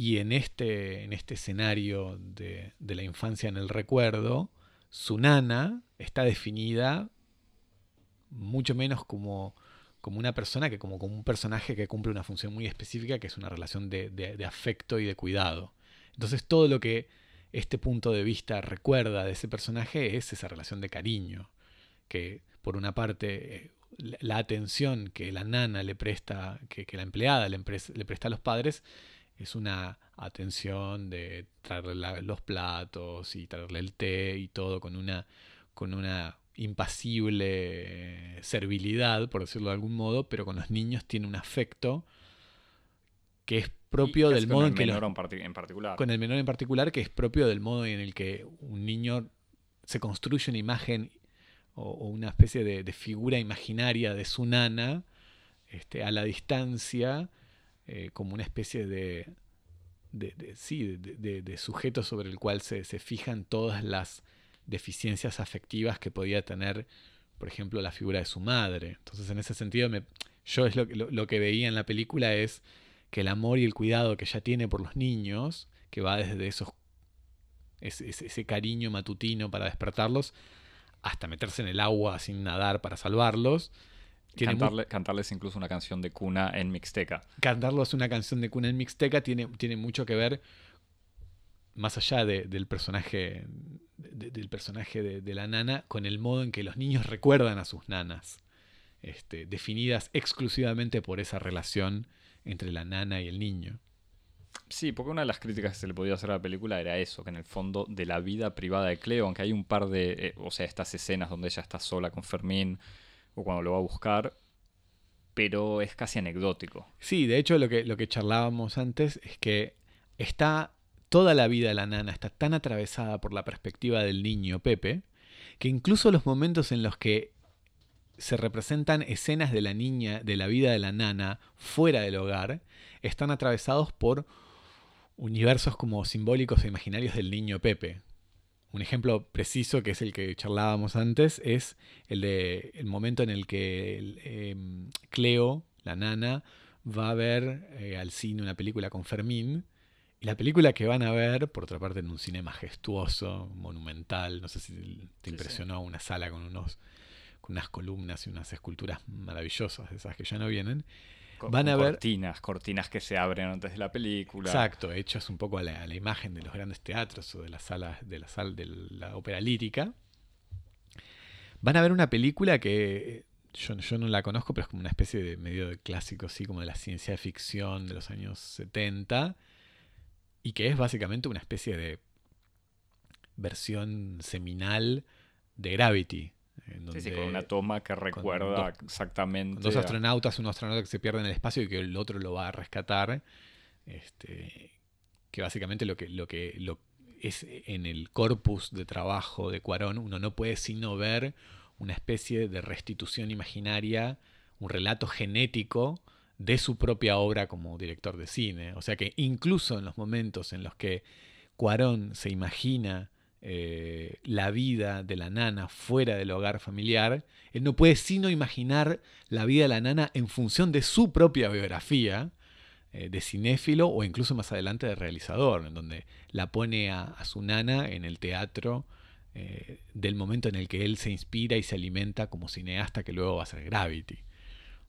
y en este, en este escenario de, la infancia en el recuerdo, su nana está definida mucho menos como, como una persona que como, como un personaje que cumple una función muy específica, que es una relación de, de, afecto y de cuidado. Entonces todo lo que este punto de vista recuerda de ese personaje es esa relación de cariño, que por una parte eh, la atención que la nana le presta, que, la empleada le, le, presta a los padres, es una atención de traerle los platos y traerle el té y todo con una, con una impasible servilidad, por decirlo de algún modo, pero con los niños tiene un afecto que es propio del modo en que... Con el menor en particular. Con el menor en particular, que es propio del modo en el que un niño se construye una imagen o, una especie de, figura imaginaria de su nana este, a la distancia eh, como una especie de, de, sí, de, sujeto sobre el cual se, fijan todas las deficiencias afectivas que podía tener, por ejemplo, la figura de su madre. Entonces, en ese sentido, me, yo es lo, lo, que veía en la película es que el amor y el cuidado que ella tiene por los niños, que va desde esos ese, cariño matutino para despertarlos, hasta meterse en el agua sin nadar para salvarlos, cantarles incluso una canción de cuna en mixteca. Cantarlos una canción de cuna en mixteca tiene, tiene mucho que ver, más allá del personaje, del personaje de, la nana, con el modo en que los niños recuerdan a sus nanas, este, definidas exclusivamente por esa relación entre la nana y el niño. Sí, porque una de las críticas que se le podía hacer a la película era eso, que en el fondo de la vida privada de Cleo, aunque hay un par de, eh, o sea, estas escenas donde ella está sola con Fermín, o cuando lo va a buscar, pero es casi anecdótico. Sí, de hecho lo que, lo que charlábamos antes es que está toda la vida de la nana está tan atravesada por la perspectiva del niño Pepe, que incluso los momentos en los que se representan escenas de la niña, de la vida de la nana fuera del hogar, están atravesados por universos como simbólicos e imaginarios del niño Pepe. Un ejemplo preciso, que es el que charlábamos antes, es el de el momento en el que em, Cleo, la nana, va a ver eh, al cine una película con Fermín. Y la película que van a ver, por otra parte, en un cine majestuoso, monumental, no sé si te impresionó, una sala con unos con unas columnas y unas esculturas maravillosas, de esas que ya no vienen van a ver cortinas, cortinas que se abren antes de la película. Exacto, hechas un poco a la, imagen de los grandes teatros o de las salas de la sala de la ópera lírica. Van a ver una película que yo, yo, no la conozco, pero es como una especie de medio de clásico, así como de la ciencia ficción de los años 70, y que es básicamente una especie de versión seminal de Gravity, sí, sí, con una toma que recuerda exactamente. dos astronautas, un astronauta que se pierde en el espacio y que el otro lo va a rescatar. Este, que básicamente lo que, lo que lo es en el corpus de trabajo de Cuarón, uno no puede sino ver una especie de restitución imaginaria, un relato genético de su propia obra como director de cine. O sea que incluso en los momentos en los que Cuarón se imagina eh, la vida de la nana fuera del hogar familiar, él no puede sino imaginar la vida de la nana en función de su propia biografía eh, de cinéfilo o incluso más adelante de realizador, en donde la pone a, su nana en el teatro eh, del momento en el que él se inspira y se alimenta como cineasta que luego va a ser Gravity.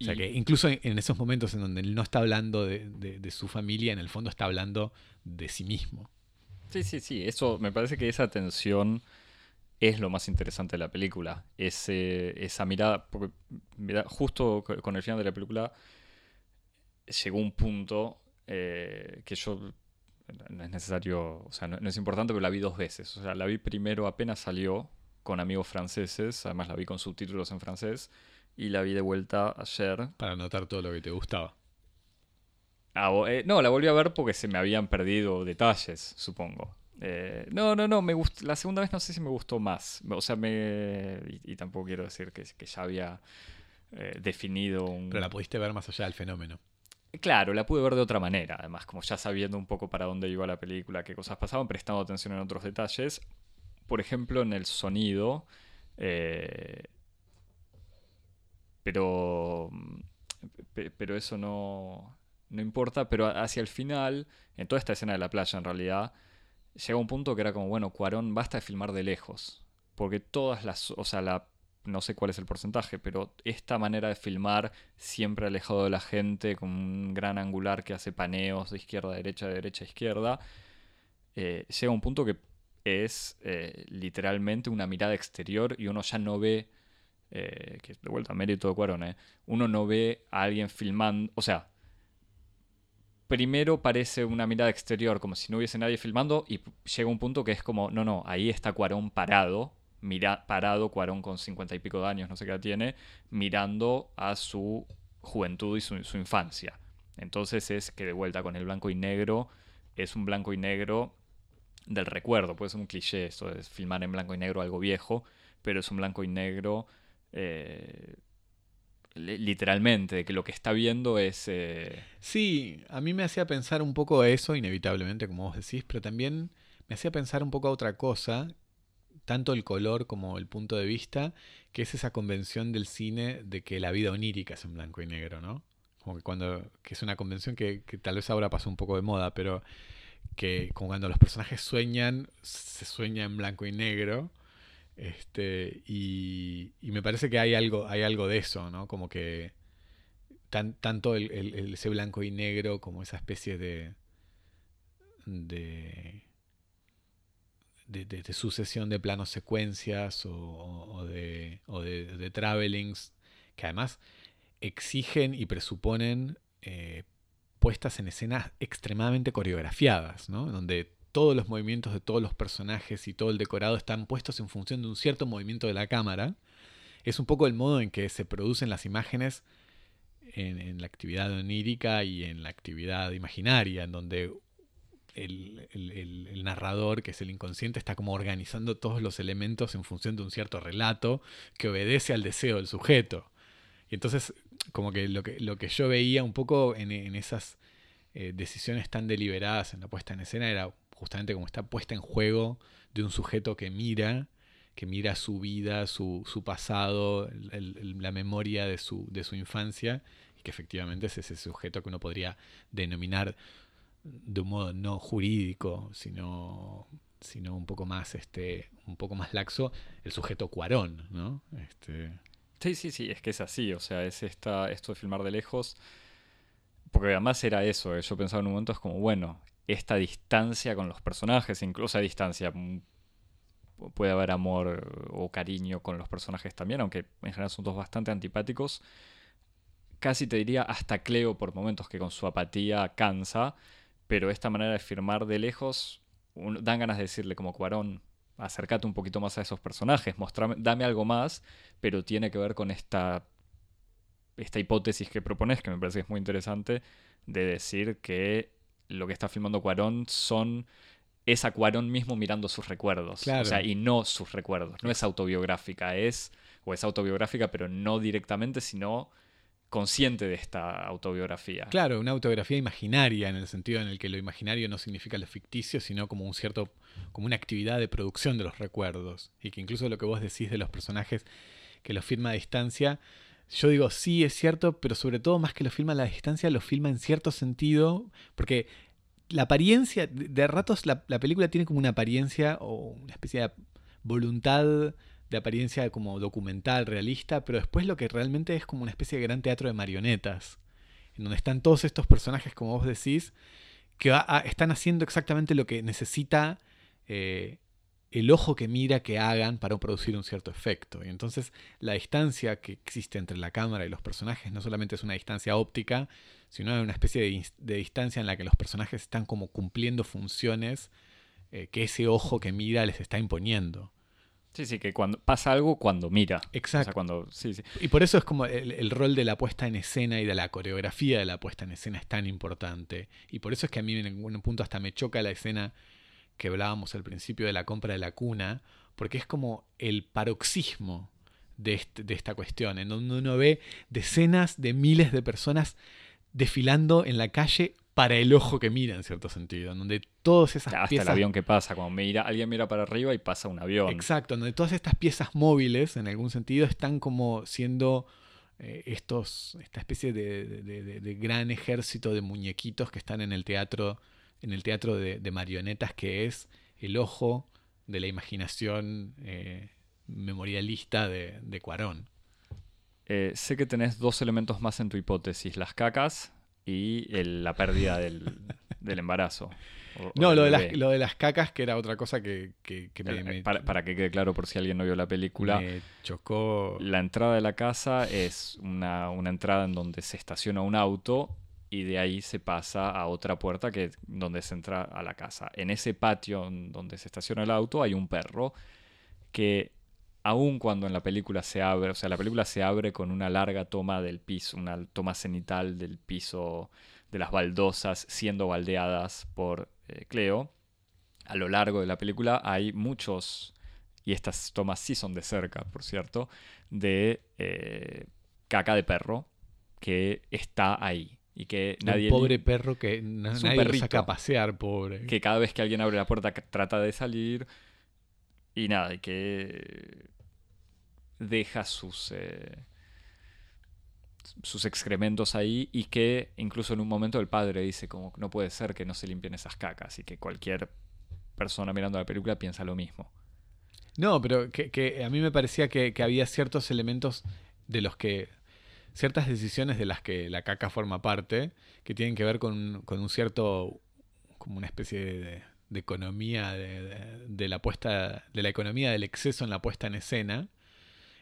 O sea que incluso en, esos momentos en donde él no está hablando de su familia, en el fondo está hablando de sí mismo. Sí, sí, sí. Eso me parece que esa tensión es lo más interesante de la película. Ese, esa mirada. Porque justo con el final de la película llegó un punto eh, que yo. No es necesario. O sea, no, es importante, pero la vi dos veces. O sea, la vi primero apenas salió con amigos franceses. Además, la vi con subtítulos en francés. Y la vi de vuelta ayer. Para notar todo lo que te gustaba. Ah, eh, no, la volví a ver porque se me habían perdido detalles, supongo. Eh, no, no, no, me gustó, la segunda vez no sé si me gustó más. O sea, me. Y, tampoco quiero decir que, que ya había eh, definido un. Pero la pudiste ver más allá del fenómeno. Claro, la pude ver de otra manera, además, como ya sabiendo un poco para dónde iba la película, qué cosas pasaban, prestando atención en otros detalles. Por ejemplo, en el sonido. pero. Pero eso no no importa, pero hacia el final, en toda esta escena de la playa en realidad, llega un punto que era como, bueno, Cuarón basta de filmar de lejos, porque todas las, o sea, la, no sé cuál es el porcentaje, pero esta manera de filmar siempre alejado de la gente, con un gran angular que hace paneos de izquierda a derecha, de derecha a izquierda, eh, llega un punto que es eh, literalmente una mirada exterior y uno ya no ve, eh, que de vuelta mérito de Cuarón, uno no ve a alguien filmando, o sea, primero parece una mirada exterior, como si no hubiese nadie filmando, y llega un punto que es como, no, no, ahí está Cuarón parado, mira, parado, Cuarón con cincuenta y pico de años, no sé qué tiene, mirando a su juventud y su, infancia. Entonces es que de vuelta con el blanco y negro, es un blanco y negro del recuerdo, puede ser un cliché esto de filmar en blanco y negro algo viejo, pero es un blanco y negro eh, literalmente, que lo que está viendo es... Eh, sí, a mí me hacía pensar un poco eso, inevitablemente, como vos decís, pero también me hacía pensar un poco a otra cosa, tanto el color como el punto de vista, que es esa convención del cine de que la vida onírica es en blanco y negro, ¿no? Como que cuando, que es una convención que, que tal vez ahora pasa un poco de moda, pero que cuando los personajes sueñan, se sueña en blanco y negro este, y, me parece que hay algo, hay algo de eso, ¿no? Como que tanto el, ese blanco y negro como esa especie de, de, de, sucesión de planos secuencias o, de, o de, travelings que además exigen y presuponen eh, puestas en escenas extremadamente coreografiadas, ¿no? Donde todos los movimientos de todos los personajes y todo el decorado están puestos en función de un cierto movimiento de la cámara. Es un poco el modo en que se producen las imágenes en, la actividad onírica y en la actividad imaginaria, en donde el, narrador, que es el inconsciente, está como organizando todos los elementos en función de un cierto relato que obedece al deseo del sujeto. Y entonces, como que lo que, lo que yo veía un poco en, esas eh, decisiones tan deliberadas en la puesta en escena era justamente como está puesta en juego de un sujeto que mira, que mira su vida, su, su pasado, la memoria de su, de su infancia, y que efectivamente es ese sujeto que uno podría denominar de un modo no jurídico, sino, sino un poco más, este, un poco más laxo, el sujeto cuarón, ¿no? Este... Sí, sí, sí, es que es así, o sea, es esta, esto de filmar de lejos, porque además era eso, eh, yo pensaba en un momento, es como, bueno, esta distancia con los personajes, incluso a distancia, mm, puede haber amor o cariño con los personajes también, aunque en general son todos bastante antipáticos, casi te diría hasta Cleo por momentos que con su apatía cansa, pero esta manera de firmar de lejos dan ganas de decirle como Cuarón, acércate un poquito más a esos personajes, mostrame, dame algo más, pero tiene que ver con esta, esta hipótesis que propones, que me parece que es muy interesante, de decir que lo que está filmando Cuarón son es a Cuarón mismo mirando sus recuerdos. O sea, y no sus recuerdos. No es autobiográfica, es, o es autobiográfica, pero no directamente, sino consciente de esta autobiografía. Claro, una autobiografía imaginaria, en el sentido en el que lo imaginario no significa lo ficticio, sino como un cierto, como una actividad de producción de los recuerdos. Y que incluso lo que vos decís de los personajes que los filma a distancia, yo digo, sí, es cierto, pero sobre todo más que lo filma a la distancia, lo filma en cierto sentido, porque la apariencia, de ratos la, la película tiene como una apariencia o una especie de voluntad de apariencia como documental, realista, pero después lo que realmente es como una especie de gran teatro de marionetas, en donde están todos estos personajes, como vos decís, que están haciendo exactamente lo que necesita eh, el ojo que mira que hagan para producir un cierto efecto. Y entonces la distancia que existe entre la cámara y los personajes no solamente es una distancia óptica, sino una especie de, distancia en la que los personajes están como cumpliendo funciones eh, que ese ojo que mira les está imponiendo. Sí, sí, que cuando pasa algo cuando mira. Exacto. cuando, sí, sí. Y por eso es como el, rol de la puesta en escena y de la coreografía de la puesta en escena es tan importante. Y por eso es que a mí en un punto hasta me choca la escena que hablábamos al principio de la compra de la cuna, porque es como el paroxismo de, este, de esta cuestión, en donde uno ve decenas de miles de personas desfilando en la calle para el ojo que mira, en cierto sentido, en donde todas esas Hasta el avión que pasa, cuando mira, alguien mira para arriba y pasa un avión. Exacto, donde todas estas piezas móviles, en algún sentido, están como siendo eh, estos, esta especie de, gran ejército de muñequitos que están en el teatro, en el teatro de, marionetas que es el ojo de la imaginación eh, memorialista de, Cuarón. Eh, sé que tenés dos elementos más en tu hipótesis, las cacas y la pérdida del, embarazo. no, lo, de las, lo de las cacas, que era otra cosa que, me, para, que quede claro por si alguien no vio la película. Me chocó. La entrada de la casa es una, entrada en donde se estaciona un auto y de ahí se pasa a otra puerta que donde se entra a la casa. En ese patio donde se estaciona el auto hay un perro que aun cuando en la película se abre, o sea, la película se abre con una larga toma del piso, una toma cenital del piso de las baldosas siendo baldeadas por eh, Cleo. A lo largo de la película hay muchos, y estas tomas sí son de cerca, por cierto, de eh, caca de perro que está ahí. Y que nadie. Un pobre perro que nadie lo saca a pasear, pobre. Que cada vez que alguien abre la puerta trata de salir. Y nada, y que deja sus, eh, sus excrementos ahí y que incluso en un momento el padre dice como no puede ser que no se limpien esas cacas y que cualquier persona mirando la película piensa lo mismo. No, pero que, a mí me parecía que, había ciertos elementos de los que ciertas decisiones de las que la caca forma parte, que tienen que ver con, con un cierto, como una especie de, economía de, la puesta, de la economía del exceso en la puesta en escena,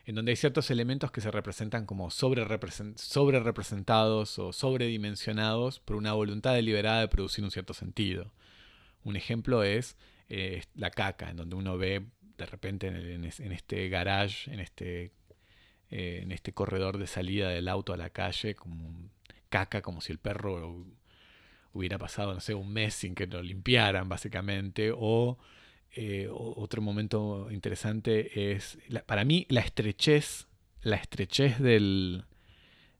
en donde hay ciertos elementos que se representan como sobre, representados o sobredimensionados por una voluntad deliberada de producir un cierto sentido. Un ejemplo es eh, la caca, en donde uno ve de repente en, este garage, en este, eh, en este corredor de salida del auto a la calle, como caca, como si el perro hubiera pasado, no sé, un mes sin que lo limpiaran, básicamente, o eh, otro momento interesante es, para mí, la estrechez, la estrechez del,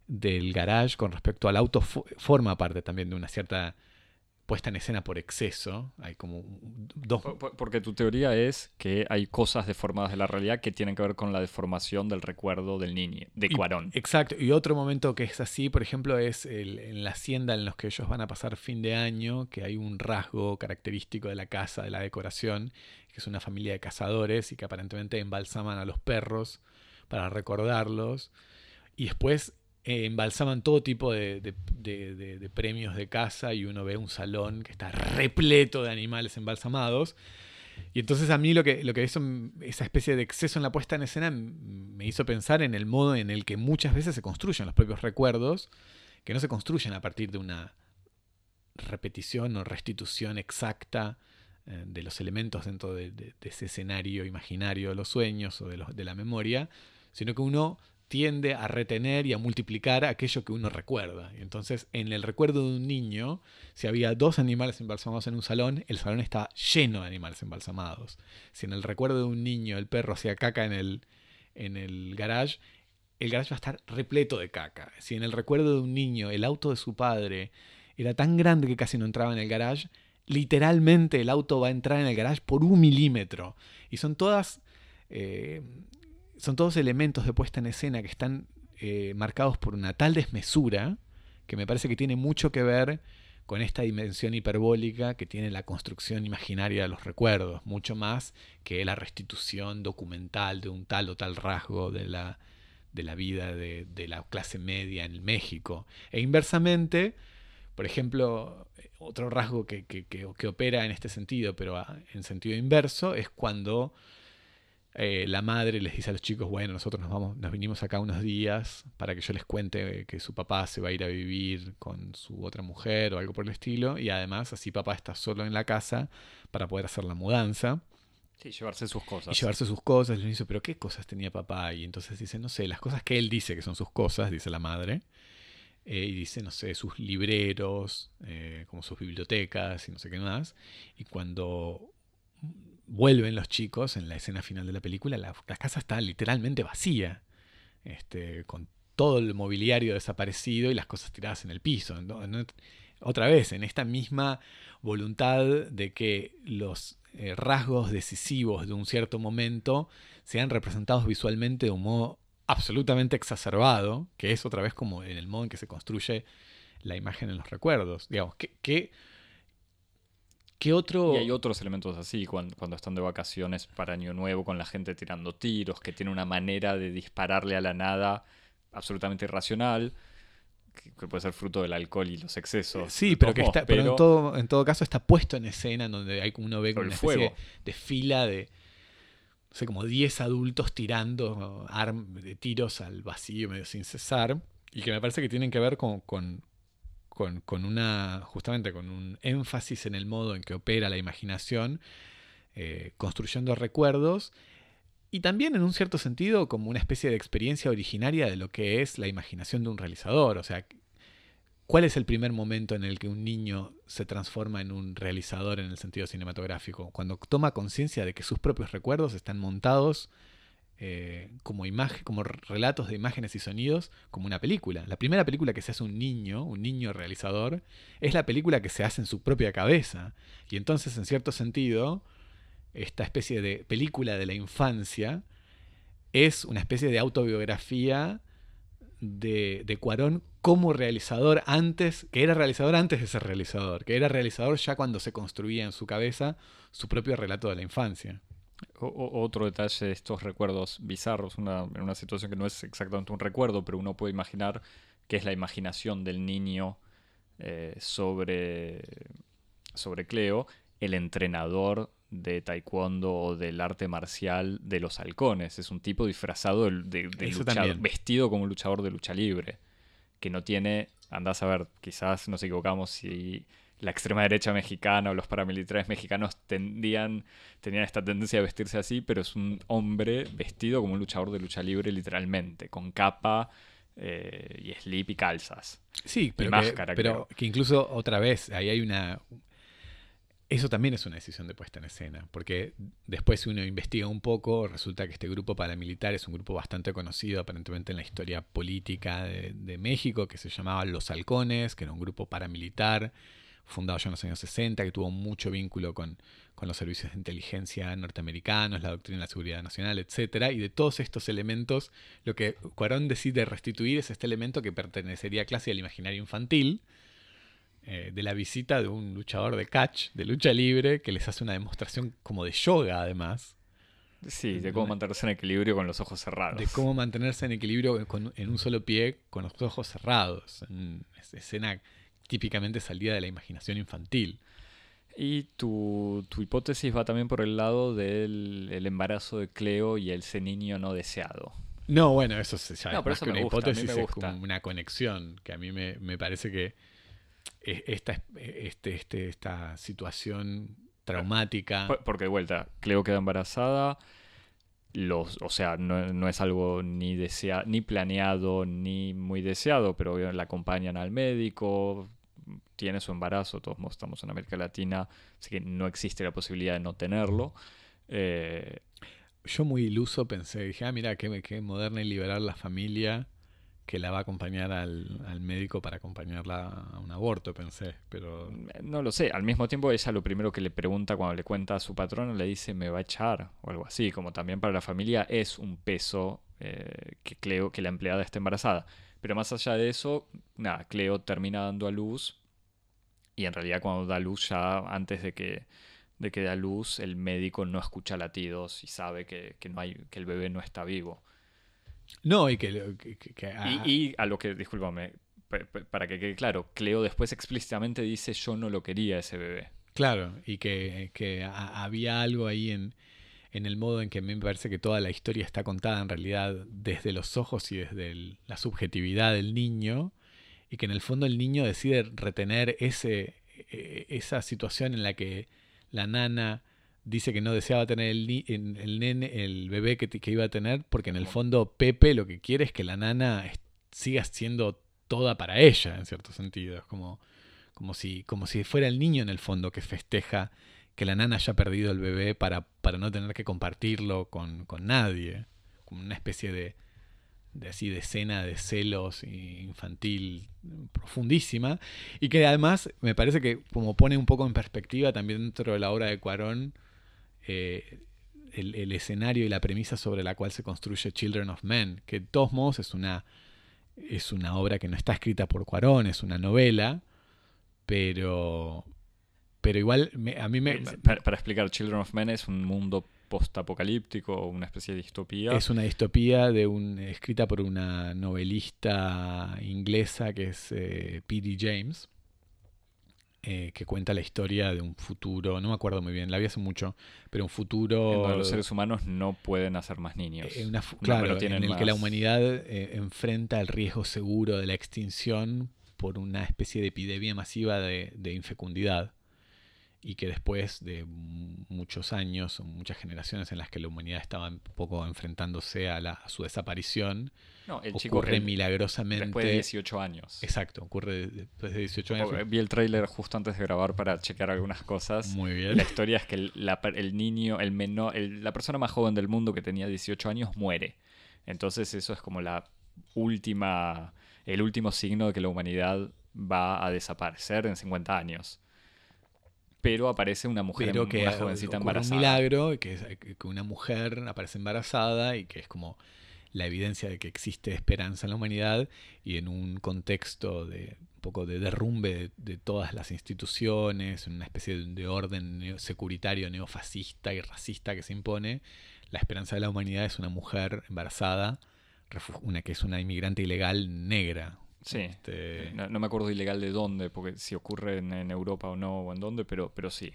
del garage con respecto al auto forma parte también de una cierta puesta en escena por exceso. Hay como dos... Porque tu teoría es que hay cosas deformadas de la realidad que tienen que ver con la deformación del recuerdo del niño, de Cuarón. Exacto. Y otro momento que es así, por ejemplo, es en la hacienda en los que ellos van a pasar fin de año, que hay un rasgo característico de la casa, de la decoración, que es una familia de cazadores y que aparentemente embalsaman a los perros para recordarlos. Y después eh, embalsaman todo tipo de, premios de caza y uno ve un salón que está repleto de animales embalsamados. Y entonces a mí lo que, lo que hizo, esa especie de exceso en la puesta en escena me hizo pensar en el modo en el que muchas veces se construyen los propios recuerdos, que no se construyen a partir de una repetición o restitución exacta eh, de los elementos dentro de, ese escenario imaginario de los sueños o de, de la memoria, sino que uno tiende a retener y a multiplicar aquello que uno recuerda. Entonces, en el recuerdo de un niño, si había dos animales embalsamados en un salón, el salón está lleno de animales embalsamados. Si en el recuerdo de un niño el perro hacía caca en el, en el garage, el garage va a estar repleto de caca. Si en el recuerdo de un niño el auto de su padre era tan grande que casi no entraba en el garage, literalmente el auto va a entrar en el garage por un milímetro. Y son todas eh, son todos elementos de puesta en escena que están eh, marcados por una tal desmesura que me parece que tiene mucho que ver con esta dimensión hiperbólica que tiene la construcción imaginaria de los recuerdos, mucho más que la restitución documental de un tal o tal rasgo de la, de la vida de, la clase media en México. E inversamente, por ejemplo, otro rasgo que, que opera en este sentido, pero en sentido inverso, es cuando eh, la madre les dice a los chicos, bueno, nosotros nos vamos, nos vinimos acá unos días para que yo les cuente que su papá se va a ir a vivir con su otra mujer o algo por el estilo, y además así papá está solo en la casa para poder hacer la mudanza. Sí, llevarse sus cosas. Y llevarse sus cosas. Y le dice, pero ¿qué cosas tenía papá? Y entonces dice, no sé, las cosas que él dice que son sus cosas, dice la madre. Eh, y dice, no sé, sus libreros, eh, como sus bibliotecas y no sé qué más. Y cuando vuelven los chicos en la escena final de la película, la, casa está literalmente vacía, este, con todo el mobiliario desaparecido y las cosas tiradas en el piso. Otra vez, en esta misma voluntad de que los eh, rasgos decisivos de un cierto momento sean representados visualmente de un modo absolutamente exacerbado, que es otra vez como en el modo en que se construye la imagen en los recuerdos. Digamos, que otro... Y hay otros elementos así, cuando, están de vacaciones para Año Nuevo, con la gente tirando tiros, que tiene una manera de dispararle a la nada absolutamente irracional, que, puede ser fruto del alcohol y los excesos. Sí, pero que está, pero, en, todo, en todo caso está puesto en escena, en donde hay, uno ve una especie de fila de, no sé, como 10 adultos tirando de tiros al vacío medio sin cesar, y que me parece que tienen que ver con, con, una, justamente con un énfasis en el modo en que opera la imaginación, eh, construyendo recuerdos, y también en un cierto sentido como una especie de experiencia originaria de lo que es la imaginación de un realizador. O sea, ¿cuál es el primer momento en el que un niño se transforma en un realizador en el sentido cinematográfico? Cuando toma conciencia de que sus propios recuerdos están montados eh, como, como relatos de imágenes y sonidos como una película. La primera película que se hace un niño, un niño realizador, es la película que se hace en su propia cabeza. Y entonces, en cierto sentido, esta especie de película de la infancia es una especie de autobiografía de, de Cuarón como realizador antes, que era realizador antes de ser realizador, que era realizador ya cuando se construía en su cabeza su propio relato de la infancia otro detalle de estos recuerdos bizarros, una, en una situación que no es exactamente un recuerdo, pero uno puede imaginar que es la imaginación del niño eh, sobre, sobre Cleo, el entrenador de taekwondo o del arte marcial de los halcones. Es un tipo disfrazado de, vestido como un luchador de lucha libre, que no tiene, andás a ver, quizás nos equivocamos si la extrema derecha mexicana o los paramilitares mexicanos tendían, tenían esta tendencia a vestirse así, pero es un hombre vestido como un luchador de lucha libre literalmente, con capa, eh, y slip y calzas. Sí, pero, máscara, que, pero creo. que incluso otra vez, ahí hay una... Eso también es una decisión de puesta en escena, porque después si uno investiga un poco, resulta que este grupo paramilitar es un grupo bastante conocido aparentemente en la historia política de, de México, que se llamaba Los Halcones, que era un grupo paramilitar fundado ya en los años 60, que tuvo mucho vínculo con, con los servicios de inteligencia norteamericanos, la doctrina de la seguridad nacional, etc. Y de todos estos elementos, lo que Cuarón decide restituir es este elemento que pertenecería casi al imaginario infantil, eh, de la visita de un luchador de catch, de lucha libre, que les hace una demostración como de yoga además, Sí, de cómo mantenerse en equilibrio con los ojos cerrados. de cómo mantenerse en equilibrio con- en un solo pie con los ojos cerrados. En es- escena típicamente salida de la imaginación infantil. Y tu, tu hipótesis va también por el lado del el embarazo de Cleo y ese niño no deseado. No, bueno, eso se- ya No, es pero más eso que una gusta, hipótesis, es como una conexión que a mí me, me parece que e- esta, este, este, esta situación traumática... Por- Porque de vuelta, Cleo queda embarazada. Los, o sea, no, no es algo ni desea, ni planeado, ni muy deseado, pero la acompañan al médico, tiene su embarazo, todos estamos en América Latina, así que no existe la posibilidad de no tenerlo. Eh, Yo muy iluso pensé, dije, ah, mira, qué, qué moderna y liberal la familia que la va a acompañar al, al médico para acompañarla a un aborto, pensé, pero... no lo sé, al mismo tiempo ella lo primero que le pregunta cuando le cuenta a su patrón le dice me va a echar o algo así, como también para la familia es un peso eh, que Cleo, que la empleada esté embarazada. Pero más allá de eso, nada, Cleo termina dando a luz y en realidad cuando da luz ya antes de que, de que dé a luz el médico no escucha latidos y sabe que, que no hay, que el bebé no está vivo. No, y que... que- que- que- ah, Y, y a lo que, discúlpame, pa- pa- para que quede claro, Cleo después explícitamente dice yo no lo quería ese bebé. Claro, y que, que ha- había algo ahí en, en el modo en que a mí me parece que toda la historia está contada en realidad desde los ojos y desde el- la subjetividad del niño, y que en el fondo el niño decide retener ese, eh, esa situación en la que la nana dice que no deseaba tener el, el nene, el bebé que, que iba a tener, porque en el fondo Pepe lo que quiere es que la nana siga siendo toda para ella, en cierto sentido. Es como, como, si, como si fuera el niño en el fondo que festeja que la nana haya perdido el bebé para, para no tener que compartirlo con, con nadie. Como una especie de, de así de escena de celos infantil profundísima y que además me parece que como pone un poco en perspectiva también dentro de la obra de Cuarón eh, el, escenario y la premisa sobre la cual se construye Children of Men, que de todos modos es una, es una obra que no está escrita por Cuarón, es una novela, pero, pero igual me- a mí me, para explicar, Children of Men es un mundo postapocalíptico, una especie de distopía. es una distopía de un, escrita por una novelista inglesa que es eh, P.D. James, eh, que cuenta la historia de un futuro, no me acuerdo muy bien, la vi hace mucho, pero un futuro... en donde los seres humanos no pueden hacer más niños. Eh, una No, claro, en el que la humanidad eh, enfrenta el riesgo seguro de la extinción por una especie de epidemia masiva de, de infecundidad y que después de muchos años o muchas generaciones en las que la humanidad estaba un poco enfrentándose a, la- a su desaparición, no, el chico ocurre que milagrosamente... después de 18 años. Exacto, ocurre de- después de 18 años. Vi el tráiler justo antes de grabar para chequear algunas cosas. Muy bien. La historia es que el, la per- el niño, el menor, el- la persona más joven del mundo que tenía 18 años muere. Entonces eso es como la última, el último signo de que la humanidad va a desaparecer en 50 años. Pero aparece una mujer, pero que una jovencita un embarazada. milagro, que, es- que una mujer aparece embarazada y que es como la evidencia de que existe esperanza en la humanidad y en un contexto de un poco de derrumbe de, de todas las instituciones, en una especie de, de orden neo- securitario neofascista y racista que se impone, la esperanza de la humanidad es una mujer embarazada, una que es una inmigrante ilegal negra. Sí. Este, No, no me acuerdo ilegal de dónde, porque si ocurre en, en Europa o no, o en dónde, pero, pero sí.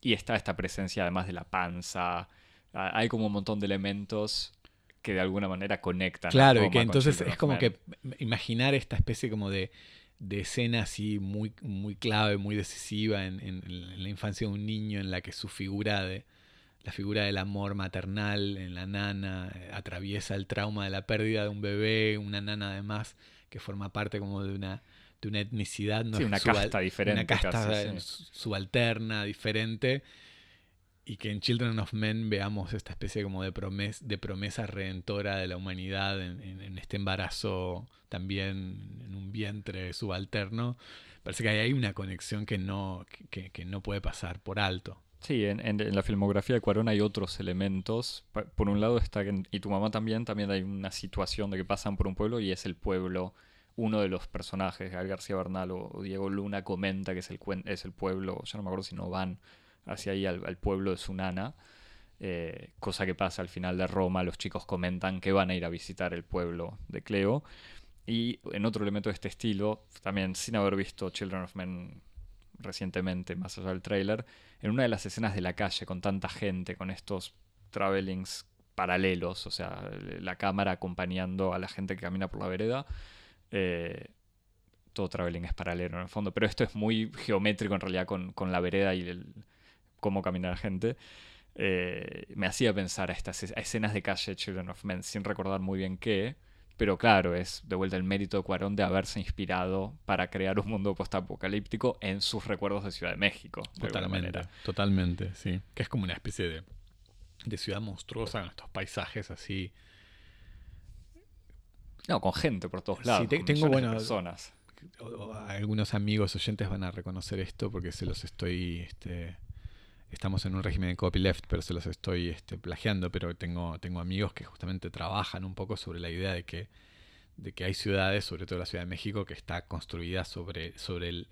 Y está esta presencia además de la panza. Hay como un montón de elementos que de alguna manera conectan. Claro, y que entonces es como que imaginar esta especie como de, de escena así muy, muy clave, muy decisiva en, en- en la infancia de un niño en la que su figura de, la figura del amor maternal en la nana, eh, atraviesa el trauma de la pérdida de un bebé, una nana además que forma parte como de una, de una etnicidad, no una casta diferente. Una casta subalterna, diferente, y que en Children of Men veamos esta especie como de, de promesa redentora de la humanidad en, este embarazo también en un vientre subalterno. Parece que hay una conexión que no, que no puede pasar por alto. Sí, en, la filmografía de Cuarón hay otros elementos. Por un lado está, y tu mamá también, también hay una situación de que pasan por un pueblo y es el pueblo, uno de los personajes, Gal García Bernal o Diego Luna comenta que es el, es el pueblo, yo no me acuerdo si no van hacia ahí al, pueblo de Sunana, eh, cosa que pasa al final de Roma, los chicos comentan que van a ir a visitar el pueblo de Cleo. Y en otro elemento de este estilo, también sin haber visto Children of Men recientemente, más allá del trailer, en una de las escenas de la calle con tanta gente, con estos travelings paralelos, o sea, la cámara acompañando a la gente que camina por la vereda. Eh, todo traveling es paralelo en el fondo, pero esto es muy geométrico en realidad con, la vereda y el, cómo camina la gente. Eh, me hacía pensar a estas escenas de calle Children of Men sin recordar muy bien qué. Pero claro, es de vuelta el mérito de Cuarón de haberse inspirado para crear un mundo postapocalíptico en sus recuerdos de Ciudad de México. totalmente, totalmente, sí. Que es como una especie de, de ciudad monstruosa con estos paisajes así. No, con gente por todos lados. Sí, tengo buenas personas. Algunos amigos oyentes van a reconocer esto porque se los estoy este, estamos en un régimen de copyleft, pero se los estoy este, plagiando, pero tengo, tengo amigos que justamente trabajan un poco sobre la idea de que, de que hay ciudades, sobre todo la Ciudad de México, que está construida sobre, sobre, el,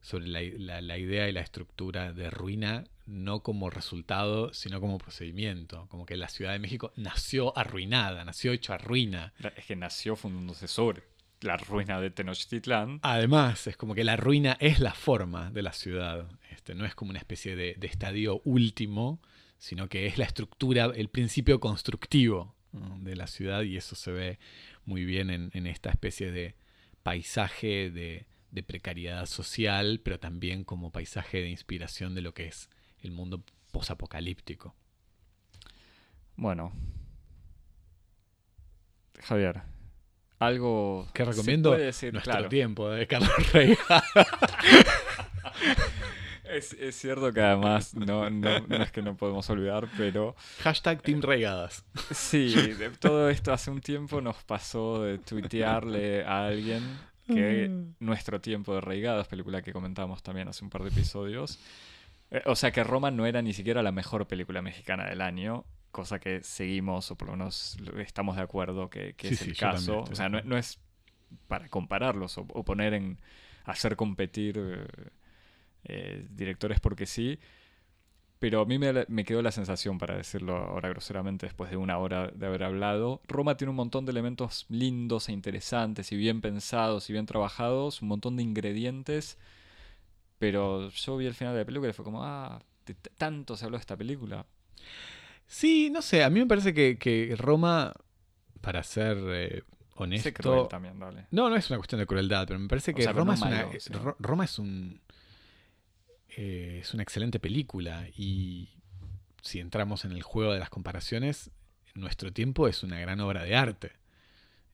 sobre la, la, idea y la estructura de ruina, no como resultado, sino como procedimiento. Como que la Ciudad de México nació arruinada, nació hecha ruina. Es que nació fundándose sobre la ruina de Tenochtitlán. Además, es como que la ruina es la forma de la ciudad. Este, no es como una especie de, estadio último, sino que es la estructura, el principio constructivo de la ciudad y eso se ve muy bien en, esta especie de paisaje de, de, precariedad social, pero también como paisaje de inspiración de lo que es el mundo posapocalíptico. Bueno, Javier, algo que recomiendo nuestro tiempo de Carlos Reigada. es, cierto que además no, es que no podemos olvidar, pero... Hashtag Team Reigadas. Sí, de todo esto hace un tiempo nos pasó de tuitearle a alguien que mm. nuestro tiempo de Reigadas, película que comentamos también hace un par de episodios, eh, o sea que Roma no era ni siquiera la mejor película mexicana del año, cosa que seguimos o por lo menos estamos de acuerdo que, es el caso. O sea, no, es para compararlos o, poner en hacer competir eh, eh, directores porque sí. Pero a mí me, quedó la sensación, para decirlo ahora groseramente, después de una hora de haber hablado, Roma tiene un montón de elementos lindos e interesantes y bien pensados y bien trabajados, un montón de ingredientes, pero yo vi el final de la película y fue como, ah, tanto se habló de esta película, Sí, no sé, a mí me parece que, Roma, para ser eh, honesto... también, dale. No, no es una cuestión de crueldad, pero me parece que Roma, es una, Roma es un... Eh, es una excelente película y si entramos en el juego de las comparaciones, nuestro tiempo es una gran obra de arte.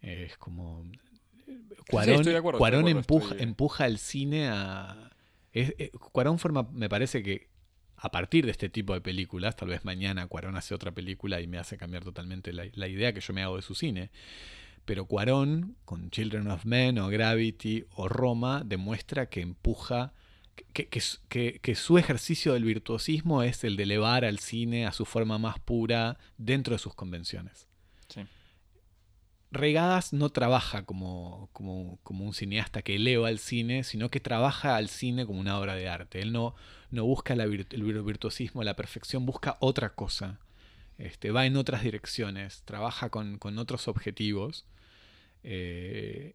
es como... Cuarón, empuja, empuja el cine a... Eh, Cuarón forma, me parece que a partir de este tipo de películas, tal vez mañana Cuarón hace otra película y me hace cambiar totalmente la, idea que yo me hago de su cine. Pero Cuarón, con Children of Men o Gravity o Roma, demuestra que empuja, que, que, su ejercicio del virtuosismo es el de elevar al cine a su forma más pura dentro de sus convenciones. Regadas no trabaja como, como, un cineasta que eleva al cine, sino que trabaja al cine como una obra de arte. Él no, no busca el virtuosismo, la perfección, busca otra cosa. Este, va en otras direcciones, trabaja con, otros objetivos eh,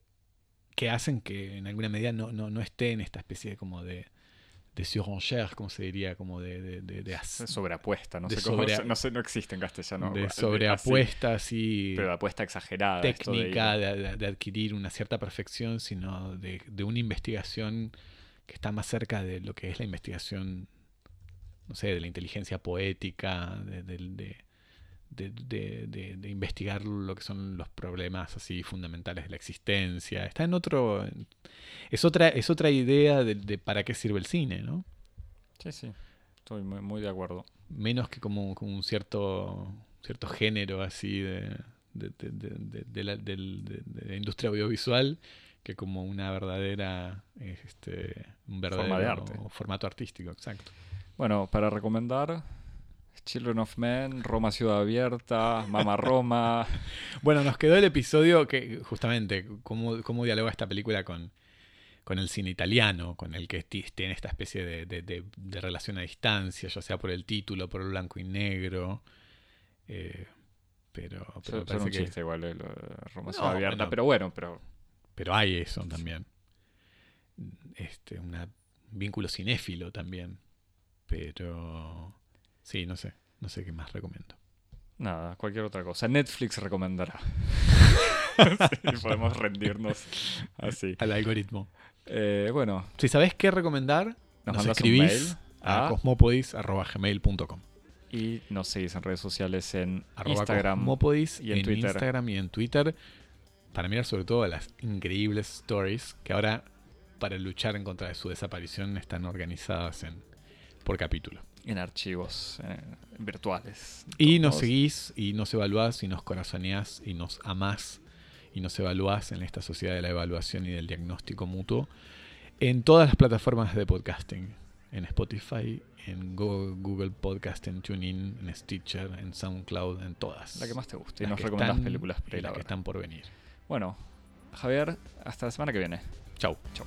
que hacen que en alguna medida no, no, no esté en esta especie como de, de surenchère, como se diría, como de... de, de, sobreapuesta, no sé cómo, no, sé, no existe en castellano. De sobreapuesta, sí. Pero apuesta exagerada. Técnica de, adquirir una cierta perfección, sino de, una investigación que está más cerca de lo que es la investigación no sé, de la inteligencia poética, de, de- de- de- investigar lo que son los problemas así fundamentales de la existencia. Está en otro... Es otra, es otra idea de, de para qué sirve el cine, ¿no? Sí, sí. Estoy muy, muy de acuerdo. Menos que como, como un cierto, cierto género así de, de, de- de- de- de la, del- de- de la industria audiovisual que como una verdadera este un verdadero Forma de arte. formato artístico exacto Bueno, para recomendar, Children of Men, Roma Ciudad Abierta, Mama Roma. bueno nos quedó el episodio que justamente cómo, cómo dialoga esta película con con el cine italiano, con el que ti- tiene esta especie de, de- de- de relación a distancia, ya sea por el título, por el blanco y negro. eh, pero, pero parece un que- igual, eh, lo de Roma No, Ciudad Abierta. bueno. Pero bueno, pero Pero hay eso también. Este, un vínculo cinéfilo también. Pero sí, no sé. No sé qué más recomiendo. nada, cualquier otra cosa. Netflix recomendará. Sí, podemos rendirnos así. Al algoritmo. Eh, bueno, Si sabés qué recomendar, nos nos, escribís a a- cosmopodis.gmail.com. y nos seguís en redes sociales en Arroba Instagram. Cosmopodis y en en, Twitter. Instagram y en Twitter. Para mirar sobre todo las increíbles stories que ahora, para luchar en contra de su desaparición, están organizadas en por capítulo. En archivos eh, virtuales. Y nos seguís y nos evaluás y nos corazoneás y nos amás y nos evaluás en esta sociedad de la evaluación y del diagnóstico mutuo en todas las plataformas de podcasting. En Spotify, en Go- Google Podcast, en TuneIn, en Stitcher, en SoundCloud, en todas. La que más te guste. Y nos recomendás están películas y que están por venir. Bueno, Javier, hasta la semana que viene. Chau. Chau.